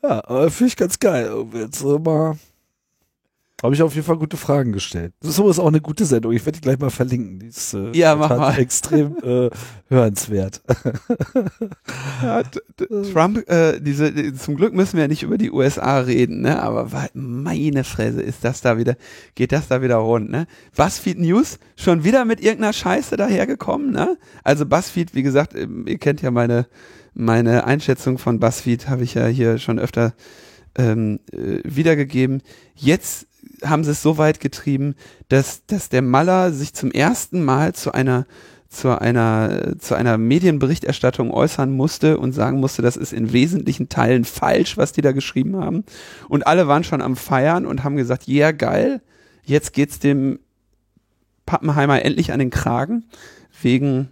ja, aber finde ich ganz geil. Jetzt mal habe ich auf jeden Fall gute Fragen gestellt. Das ist auch eine gute Sendung. Ich werde die gleich mal verlinken. Die ist äh, ja, mach mal. extrem äh, hörenswert. ja, Trump, äh, diese, die, zum Glück müssen wir ja nicht über die USA reden, ne? Aber meine Fresse, ist das da wieder, geht das da wieder rund, ne? BuzzFeed News schon wieder mit irgendeiner Scheiße dahergekommen, ne? Also BuzzFeed, wie gesagt, ähm, ihr kennt ja meine meine Einschätzung von BuzzFeed, habe ich ja hier schon öfter ähm, äh, wiedergegeben. Jetzt haben sie es so weit getrieben, dass, dass der Maller sich zum ersten Mal zu einer zu einer, zu einer Medienberichterstattung äußern musste und sagen musste, das ist in wesentlichen Teilen falsch, was die da geschrieben haben. Und alle waren schon am Feiern und haben gesagt, ja yeah, geil, jetzt geht's dem Pappenheimer endlich an den Kragen wegen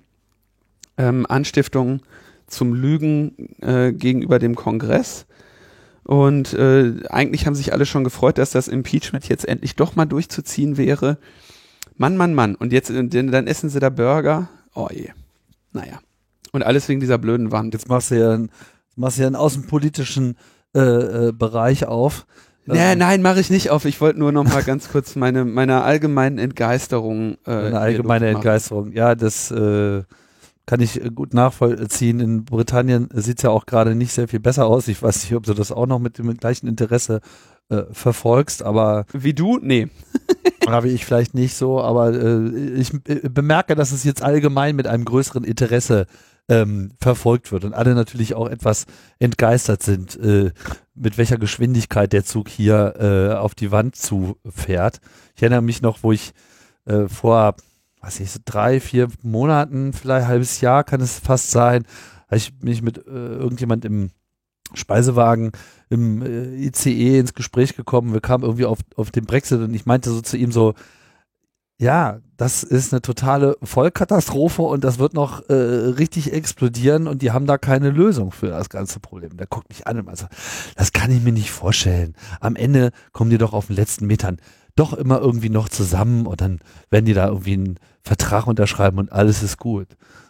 ähm, Anstiftung zum Lügen äh, gegenüber dem Kongress. Und äh, eigentlich haben sich alle schon gefreut, dass das Impeachment jetzt endlich doch mal durchzuziehen wäre. Mann, Mann, Mann. Und jetzt dann essen sie da Burger. Oh je. Naja. Und alles wegen dieser blöden Wand. Jetzt machst du ja einen, machst du ja einen außenpolitischen äh, äh, Bereich auf. Nee, nein, mache ich nicht auf. Ich wollte nur noch mal ganz kurz meine, meine allgemeine Entgeisterung. Äh, eine allgemeine Entgeisterung. Ja, das äh, kann ich äh, gut nachvollziehen. In Britannien sieht es ja auch gerade nicht sehr viel besser aus. Ich weiß nicht, ob du das auch noch mit dem gleichen Interesse äh, verfolgst, aber. Wie du? Nee. habe ich vielleicht nicht so, aber äh, ich äh, bemerke, dass es jetzt allgemein mit einem größeren Interesse ähm, verfolgt wird und alle natürlich auch etwas entgeistert sind, äh, mit welcher Geschwindigkeit der Zug hier äh, auf die Wand zufährt. Ich erinnere mich noch, wo ich äh, vor, was ich so drei, vier Monaten, vielleicht ein halbes Jahr kann es fast sein, habe ich mich mit äh, irgendjemand im Speisewagen im äh, ICE ins Gespräch gekommen. Wir kamen irgendwie auf, auf den Brexit und ich meinte so zu ihm so, ja, das ist eine totale Vollkatastrophe und das wird noch äh, richtig explodieren und die haben da keine Lösung für das ganze Problem. Der guckt mich an und sagt, das kann ich mir nicht vorstellen. Am Ende kommen die doch auf den letzten Metern doch immer irgendwie noch zusammen und dann werden die da irgendwie einen Vertrag unterschreiben und alles ist gut.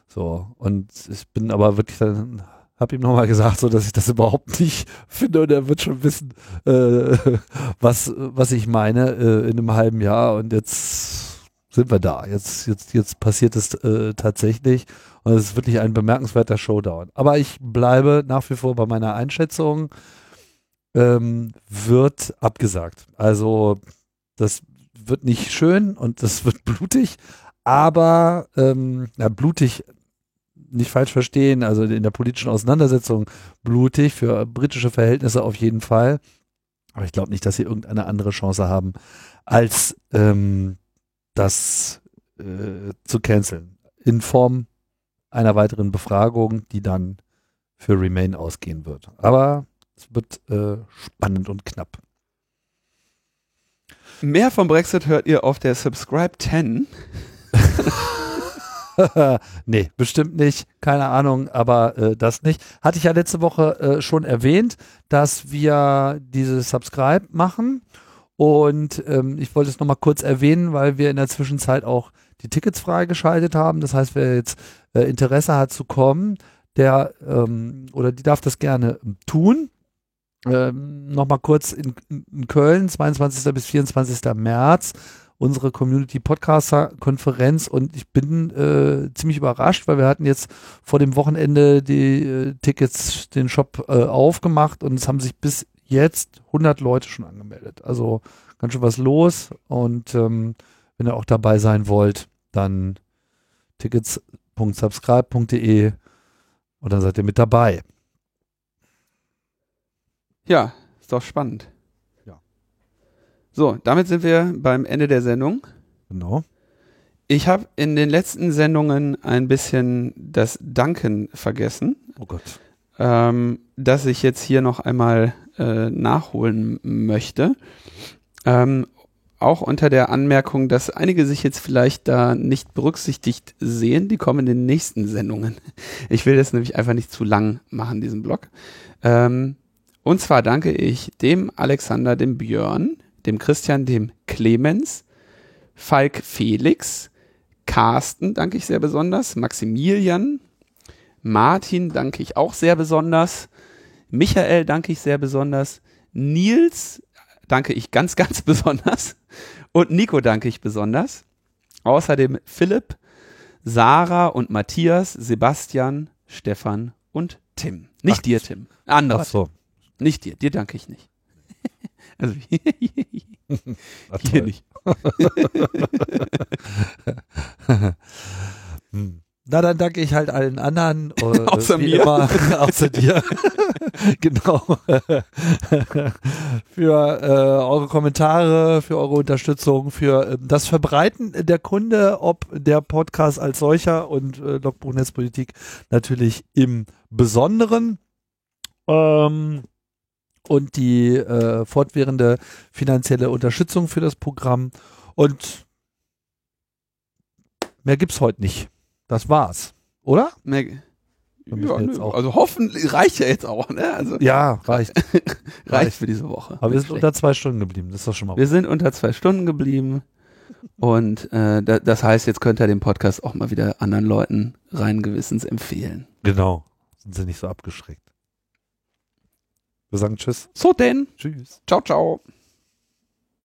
So, und ich bin aber wirklich dann habe ihm nochmal gesagt, so dass ich das überhaupt nicht finde und er wird schon wissen, äh, was, was ich meine äh, in einem halben Jahr und jetzt sind wir da. Jetzt, jetzt, jetzt passiert es äh, tatsächlich und es ist wirklich ein bemerkenswerter Showdown. Aber ich bleibe nach wie vor bei meiner Einschätzung, ähm, wird abgesagt. Also das wird nicht schön und das wird blutig, aber ähm, ja, blutig nicht falsch verstehen, also in der politischen Auseinandersetzung blutig, für britische Verhältnisse auf jeden Fall. Aber ich glaube nicht, dass sie irgendeine andere Chance haben, als ähm, das äh, zu canceln. In Form einer weiteren Befragung, die dann für Remain ausgehen wird. Aber es wird äh, spannend und knapp. Mehr vom Brexit hört ihr auf der Subscribe 10. nee, bestimmt nicht. Keine Ahnung, aber äh, das nicht. Hatte ich ja letzte Woche äh, schon erwähnt, dass wir diese Subscribe machen. Und ähm, ich wollte es nochmal kurz erwähnen, weil wir in der Zwischenzeit auch die Tickets freigeschaltet haben. Das heißt, wer jetzt äh, Interesse hat zu kommen, der ähm, oder die darf das gerne tun. Ähm, Nochmal kurz in, in Köln, 22. bis 24. März unsere Community Podcaster Konferenz und ich bin äh, ziemlich überrascht, weil wir hatten jetzt vor dem Wochenende die äh, Tickets, den Shop äh, aufgemacht und es haben sich bis jetzt 100 Leute schon angemeldet. Also ganz schön was los und ähm, wenn ihr auch dabei sein wollt, dann tickets.subscribe.de und dann seid ihr mit dabei. Ja, ist doch spannend. So, damit sind wir beim Ende der Sendung. Genau. Ich habe in den letzten Sendungen ein bisschen das Danken vergessen. Oh Gott. Ähm, dass ich jetzt hier noch einmal äh, nachholen möchte. Ähm, auch unter der Anmerkung, dass einige sich jetzt vielleicht da nicht berücksichtigt sehen, die kommen in den nächsten Sendungen. Ich will das nämlich einfach nicht zu lang machen, diesen Blog. Ähm, und zwar danke ich dem Alexander, dem Björn, dem Christian, dem Clemens, Falk Felix, Carsten danke ich sehr besonders, Maximilian, Martin danke ich auch sehr besonders, Michael danke ich sehr besonders, Nils danke ich ganz, ganz besonders und Nico danke ich besonders. Außerdem Philipp, Sarah und Matthias, Sebastian, Stefan und Tim. Nicht Ach, dir, Tim. Andere. Ach so. Nicht dir. Dir danke ich nicht. Also hier nicht. hm. Na, dann danke ich halt allen anderen. Äh, außer mir. Immer, außer dir. genau. für äh, eure Kommentare, für eure Unterstützung, für äh, das Verbreiten der Kunde, ob der Podcast als solcher und äh, Logbuch Netzpolitik natürlich im Besonderen. Ähm, und die äh, fortwährende finanzielle Unterstützung für das Programm. Und mehr gibt's heute nicht. Das war's, oder? Mehr, ja, nö, also hoffentlich reicht ja jetzt auch, ne? Also, ja, reicht. reicht. reicht für diese Woche. Aber wir sind unter zwei Stunden geblieben, das ist doch schon mal. Wir sind unter zwei Stunden geblieben. Und äh, da, das heißt, jetzt könnt ihr den Podcast auch mal wieder anderen Leuten rein gewissens empfehlen. Genau. Sind sie nicht so abgeschreckt. Wir sagen Tschüss. So denn. Tschüss. Ciao, ciao.